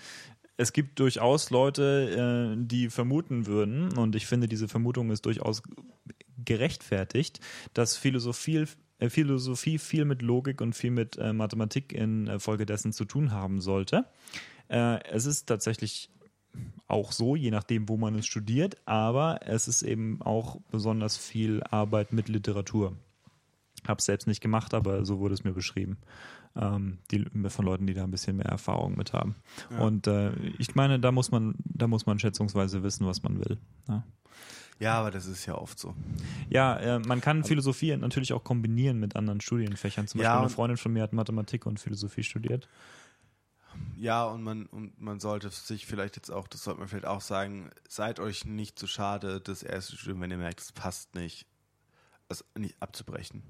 es gibt durchaus Leute, äh, die vermuten würden, und ich finde, diese Vermutung ist durchaus gerechtfertigt, dass Philosophie, äh, Philosophie viel mit Logik und viel mit äh, Mathematik in äh, zu tun haben sollte. Äh, es ist tatsächlich auch so, je nachdem, wo man es studiert, aber es ist eben auch besonders viel Arbeit mit Literatur. Habe es selbst nicht gemacht, aber so wurde es mir beschrieben. Ähm, die, von Leuten, die da ein bisschen mehr Erfahrung mit haben. Ja. Und äh, ich meine, da muss man, da muss man schätzungsweise wissen, was man will. Ja. Ja, aber das ist ja oft so. Ja, äh, man kann Philosophie natürlich auch kombinieren mit anderen Studienfächern. Zum Beispiel eine Freundin von mir hat Mathematik und Philosophie studiert. Ja, und man, und man sollte sich vielleicht jetzt auch, das sollte man vielleicht auch sagen, seid euch nicht zu schade, das erste Studium, wenn ihr merkt, es passt nicht, es nicht abzubrechen.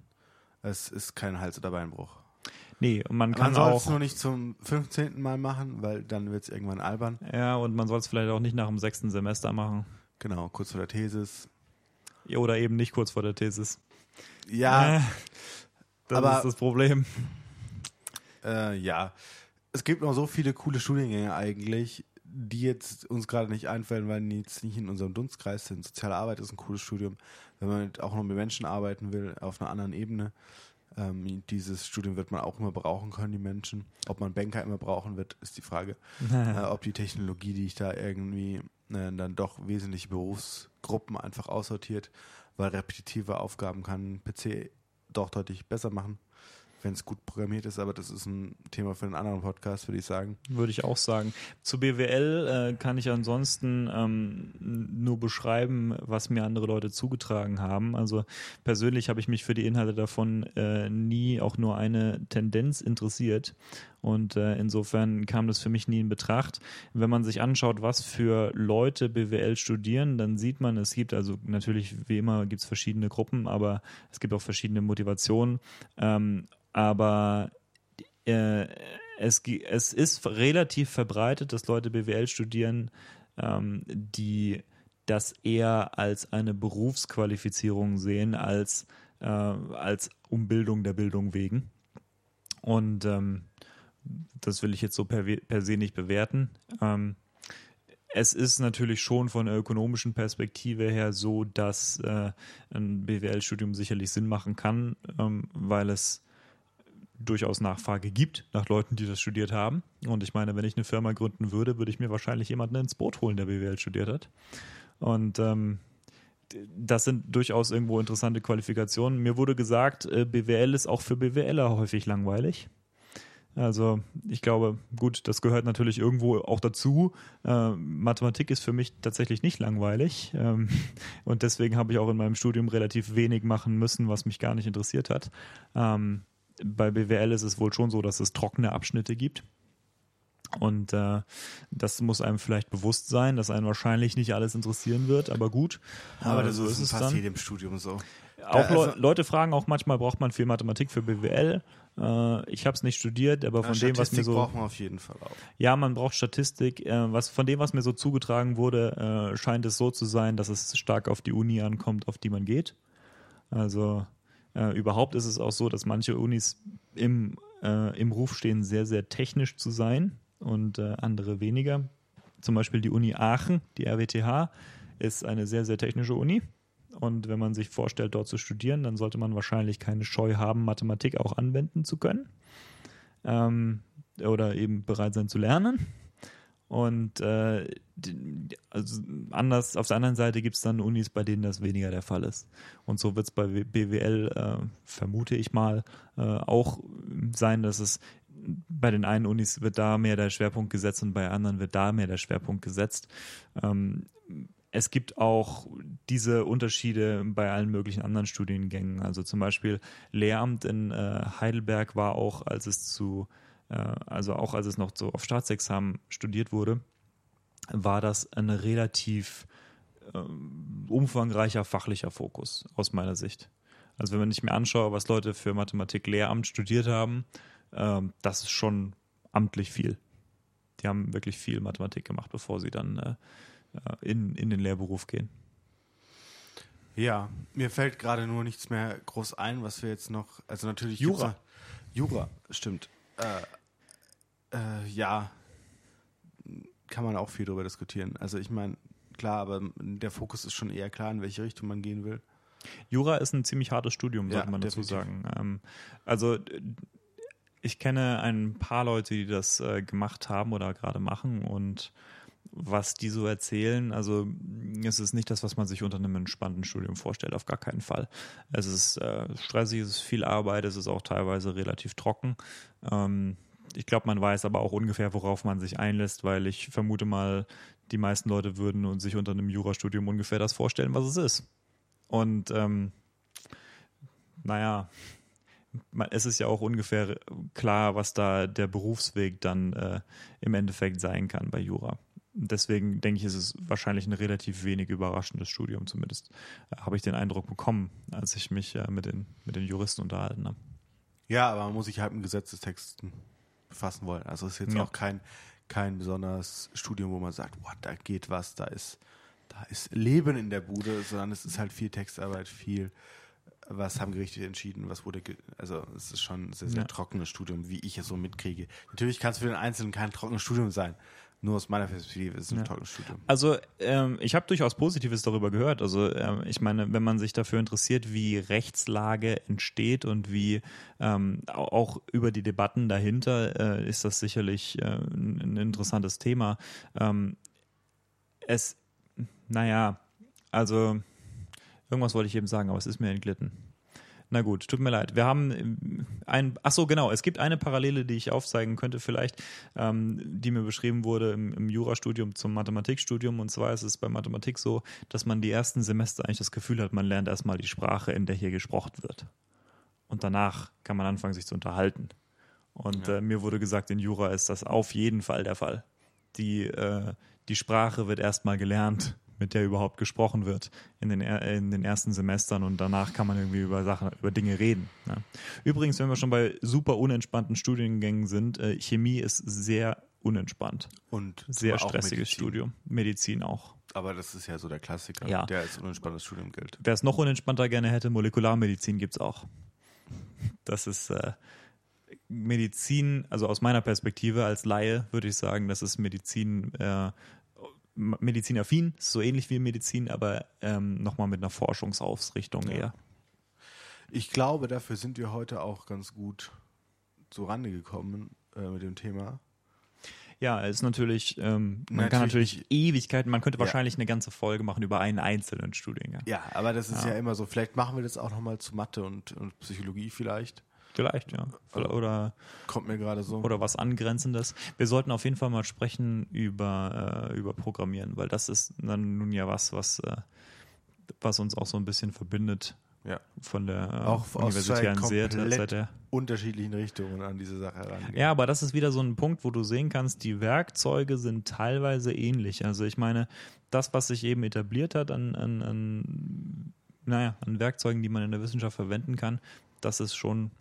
Es ist kein Hals- oder Beinbruch. Nee, und man kann man soll auch. es nur nicht zum 15. Mal machen, weil dann wird es irgendwann albern. Ja, und man soll es vielleicht auch nicht nach dem sechsten Semester machen. Genau, kurz vor der Thesis. Oder eben nicht kurz vor der Thesis. Ja. Äh, das aber, ist das Problem. Äh, ja. Es gibt noch so viele coole Studiengänge eigentlich, die jetzt uns gerade nicht einfallen, weil die jetzt nicht in unserem Dunstkreis sind. Soziale Arbeit ist ein cooles Studium, wenn man auch noch mit Menschen arbeiten will, auf einer anderen Ebene. Ähm, dieses Studium wird man auch immer brauchen können, die Menschen. Ob man Banker immer brauchen wird, ist die Frage. äh, ob die Technologie, die ich da irgendwie äh, dann doch wesentliche Berufsgruppen einfach aussortiert, weil repetitive Aufgaben kann PC doch deutlich besser machen wenn es gut programmiert ist, aber das ist ein Thema für einen anderen Podcast, würde ich sagen. Würde ich auch sagen. Zu BWL äh, kann ich ansonsten ähm, nur beschreiben, was mir andere Leute zugetragen haben. Also persönlich habe ich mich für die Inhalte davon äh, nie auch nur eine Tendenz interessiert. Und äh, insofern kam das für mich nie in Betracht. Wenn man sich anschaut, was für Leute BWL studieren, dann sieht man, es gibt also natürlich wie immer gibt es verschiedene Gruppen, aber es gibt auch verschiedene Motivationen. Ähm, aber äh, es, es ist relativ verbreitet, dass Leute BWL studieren, ähm, die das eher als eine Berufsqualifizierung sehen, als, äh, als Umbildung der Bildung wegen. Und ähm, das will ich jetzt so per, per se nicht bewerten. Ähm, es ist natürlich schon von der ökonomischen Perspektive her so, dass äh, ein BWL-Studium sicherlich Sinn machen kann, ähm, weil es durchaus Nachfrage gibt nach Leuten, die das studiert haben. Und ich meine, wenn ich eine Firma gründen würde, würde ich mir wahrscheinlich jemanden ins Boot holen, der BWL studiert hat. Und ähm, das sind durchaus irgendwo interessante Qualifikationen. Mir wurde gesagt, äh, BWL ist auch für BWLer häufig langweilig. Also ich glaube, gut, das gehört natürlich irgendwo auch dazu. Äh, Mathematik ist für mich tatsächlich nicht langweilig ähm, und deswegen habe ich auch in meinem Studium relativ wenig machen müssen, was mich gar nicht interessiert hat. Ähm, bei BWL ist es wohl schon so, dass es trockene Abschnitte gibt. Und äh, das muss einem vielleicht bewusst sein, dass einen wahrscheinlich nicht alles interessieren wird, aber gut. Aber das so ist, es fast dann. jedem Studium so. Auch ja, also, Leute fragen auch manchmal, braucht man viel Mathematik für BWL? Äh, ich habe es nicht studiert, aber von dem, was mir so. braucht man auf jeden Fall auch. Ja, man braucht Statistik. Äh, was, von dem, was mir so zugetragen wurde, äh, scheint es so zu sein, dass es stark auf die Uni ankommt, auf die man geht. Also äh, überhaupt ist es auch so, dass manche Unis im, äh, im Ruf stehen, sehr, sehr technisch zu sein und äh, andere weniger. Zum Beispiel die Uni Aachen, die RWTH, ist eine sehr, sehr technische Uni. Und wenn man sich vorstellt, dort zu studieren, dann sollte man wahrscheinlich keine Scheu haben, Mathematik auch anwenden zu können. Ähm, oder eben bereit sein zu lernen. Und äh, also anders, auf der anderen Seite gibt es dann Unis, bei denen das weniger der Fall ist. Und so wird es bei BWL, äh, vermute ich mal, äh, auch sein, dass es bei den einen Unis wird da mehr der Schwerpunkt gesetzt und bei anderen wird da mehr der Schwerpunkt gesetzt. Ähm, es gibt auch diese Unterschiede bei allen möglichen anderen Studiengängen. Also zum Beispiel Lehramt in äh, Heidelberg war auch, als es zu äh, also auch als es noch so auf Staatsexamen studiert wurde, war das ein relativ äh, umfangreicher fachlicher Fokus aus meiner Sicht. Also wenn man nicht mehr anschaue, was Leute für Mathematik Lehramt studiert haben, äh, das ist schon amtlich viel. Die haben wirklich viel Mathematik gemacht, bevor sie dann äh, äh, in, in den Lehrberuf gehen. Ja, mir fällt gerade nur nichts mehr groß ein, was wir jetzt noch, also natürlich Jura. Jura, stimmt. Äh, äh, ja, kann man auch viel darüber diskutieren. Also ich meine, klar, aber der Fokus ist schon eher klar, in welche Richtung man gehen will. Jura ist ein ziemlich hartes Studium, sollte Ja, man dazu definitiv. sagen. Ähm, also ich kenne ein paar Leute, die das äh, gemacht haben oder gerade machen und was die so erzählen, also es ist nicht das, was man sich unter einem entspannten Studium vorstellt, auf gar keinen Fall. Es ist äh, stressig, es ist viel Arbeit, es ist auch teilweise relativ trocken. Ähm, ich glaube, man weiß aber auch ungefähr, worauf man sich einlässt, weil ich vermute mal, die meisten Leute würden sich unter einem Jurastudium ungefähr das vorstellen, was es ist. Und ähm, naja, es ist ja auch ungefähr klar, was da der Berufsweg dann äh, im Endeffekt sein kann bei Jura. Deswegen denke ich, ist es wahrscheinlich ein relativ wenig überraschendes Studium, zumindest äh, habe ich den Eindruck bekommen, als ich mich äh, mit, den, mit den Juristen unterhalten habe. Ja, aber man muss sich halt mit Gesetzestexten befassen wollen. Also es ist jetzt Ja. auch kein, kein besonderes Studium, wo man sagt, what, da geht was, da ist, da ist Leben in der Bude, sondern es ist halt viel Textarbeit, viel, was haben Gerichte entschieden, was wurde, also es ist schon ein sehr, sehr Ja. trockenes Studium, wie ich es so mitkriege. Natürlich kann es für den Einzelnen kein trockenes Studium sein. Nur aus meiner Perspektive ist es ein Ja. trockenes Studium. Also ähm, ich habe durchaus Positives darüber gehört. Also ähm, ich meine, wenn man sich dafür interessiert, wie Rechtslage entsteht und wie ähm, au- auch über die Debatten dahinter, äh, ist das sicherlich äh, ein, ein interessantes Thema. Ähm, es, naja, also irgendwas wollte ich eben sagen, aber es ist mir entglitten. Na gut, tut mir leid. Wir haben ähm, ein, ach so, genau, es gibt eine Parallele, die ich aufzeigen könnte vielleicht, ähm, die mir beschrieben wurde im, im Jurastudium zum Mathematikstudium. Und zwar ist es bei Mathematik so, dass man die ersten Semester eigentlich das Gefühl hat, man lernt erstmal die Sprache, in der hier gesprochen wird. Und danach kann man anfangen, sich zu unterhalten. Und Ja. äh, mir wurde gesagt, in Jura ist das auf jeden Fall der Fall. Die, äh, die Sprache wird erstmal gelernt, mit der überhaupt gesprochen wird in den, in den ersten Semestern und danach kann man irgendwie über Sachen, über Dinge reden. Ne? Übrigens, wenn wir schon bei super unentspannten Studiengängen sind, äh, Chemie ist sehr unentspannt. Und Sehr stressiges Medizin. Studium. Medizin auch. Aber das ist ja so der Klassiker, Ja. der als unentspanntes Studium gilt. Wer es noch unentspannter gerne hätte, Molekularmedizin gibt es auch. Das ist äh, Medizin, also aus meiner Perspektive als Laie würde ich sagen, das ist Medizin, äh, medizinaffin, so ähnlich wie Medizin, aber ähm, nochmal mit einer Forschungsausrichtung Ja. eher. Ich glaube, dafür sind wir heute auch ganz gut zu Rande gekommen äh, mit dem Thema. Ja, es ist natürlich, ähm, man kann Natürlich natürlich Ewigkeiten, man könnte Ja. wahrscheinlich eine ganze Folge machen über einen einzelnen Studiengang. Ja, aber das ist ja, Ja. immer so. Vielleicht machen wir das auch nochmal zu Mathe und, und Psychologie vielleicht. Vielleicht, ja. Oder, Kommt mir gerade so. oder was Angrenzendes. Wir sollten auf jeden Fall mal sprechen über, äh, über Programmieren, weil das ist dann nun ja was, was, äh, was uns auch so ein bisschen verbindet ja. von der äh, Auch aus universitären zwei Seite. komplett Seite. Unterschiedlichen Richtungen an diese Sache herangehen. Ja, aber das ist wieder so ein Punkt, wo du sehen kannst, die Werkzeuge sind teilweise ähnlich. Also ich meine, das, was sich eben etabliert hat an, an, an, naja, an Werkzeugen, die man in der Wissenschaft verwenden kann, das ist schon,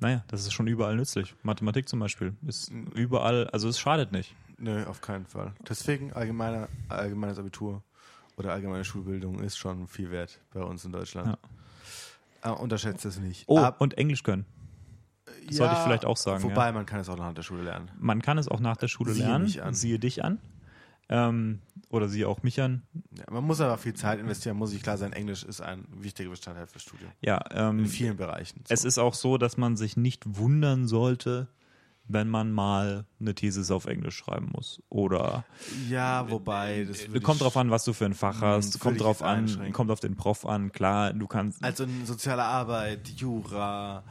naja, das ist schon überall nützlich. Mathematik zum Beispiel ist überall, also es schadet nicht. Nö, auf keinen Fall. Deswegen allgemeiner, allgemeines Abitur oder allgemeine Schulbildung ist schon viel wert bei uns in Deutschland. Äh, unterschätzt es nicht. Oh, Ab- und Englisch können. sollte ich vielleicht auch sagen, Wobei, man kann es auch nach der Schule lernen. Man kann es auch nach der Schule Siehe lernen. Siehe dich an. Ähm, oder siehe auch mich an. Ja, man muss aber viel Zeit investieren, muss ich klar sein. Englisch ist ein wichtiger Bestandteil fürs Studium. Ja, ähm, In vielen Bereichen. Es ist auch so, dass man sich nicht wundern sollte, wenn man mal eine Thesis auf Englisch schreiben muss. Oder ja, wobei, das kommt drauf an, was du für ein Fach Hm, hast, kommt drauf an, kommt auf den Prof an, klar, du kannst. Also in soziale Arbeit, Jura,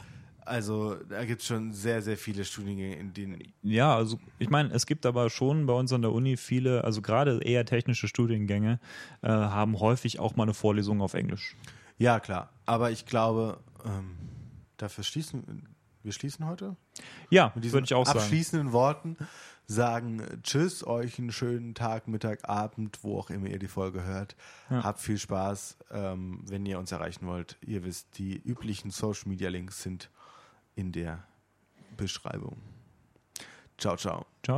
also da gibt es schon sehr, sehr viele Studiengänge, in denen. Ja, also ich meine, es gibt aber schon bei uns an der Uni viele, also gerade eher technische Studiengänge, äh, haben häufig auch mal eine Vorlesung auf Englisch. Ja, klar. Aber ich glaube, ähm, dafür schließen wir schließen heute. Ja, Mit diesen würde ich auch sagen. abschließenden Worten sagen Tschüss, euch einen schönen Tag, Mittag, Abend, wo auch immer ihr die Folge hört. Ja. Habt viel Spaß, ähm, wenn ihr uns erreichen wollt. Ihr wisst, die üblichen Social Media Links sind in der Beschreibung. Ciao, ciao. Ciao, ciao.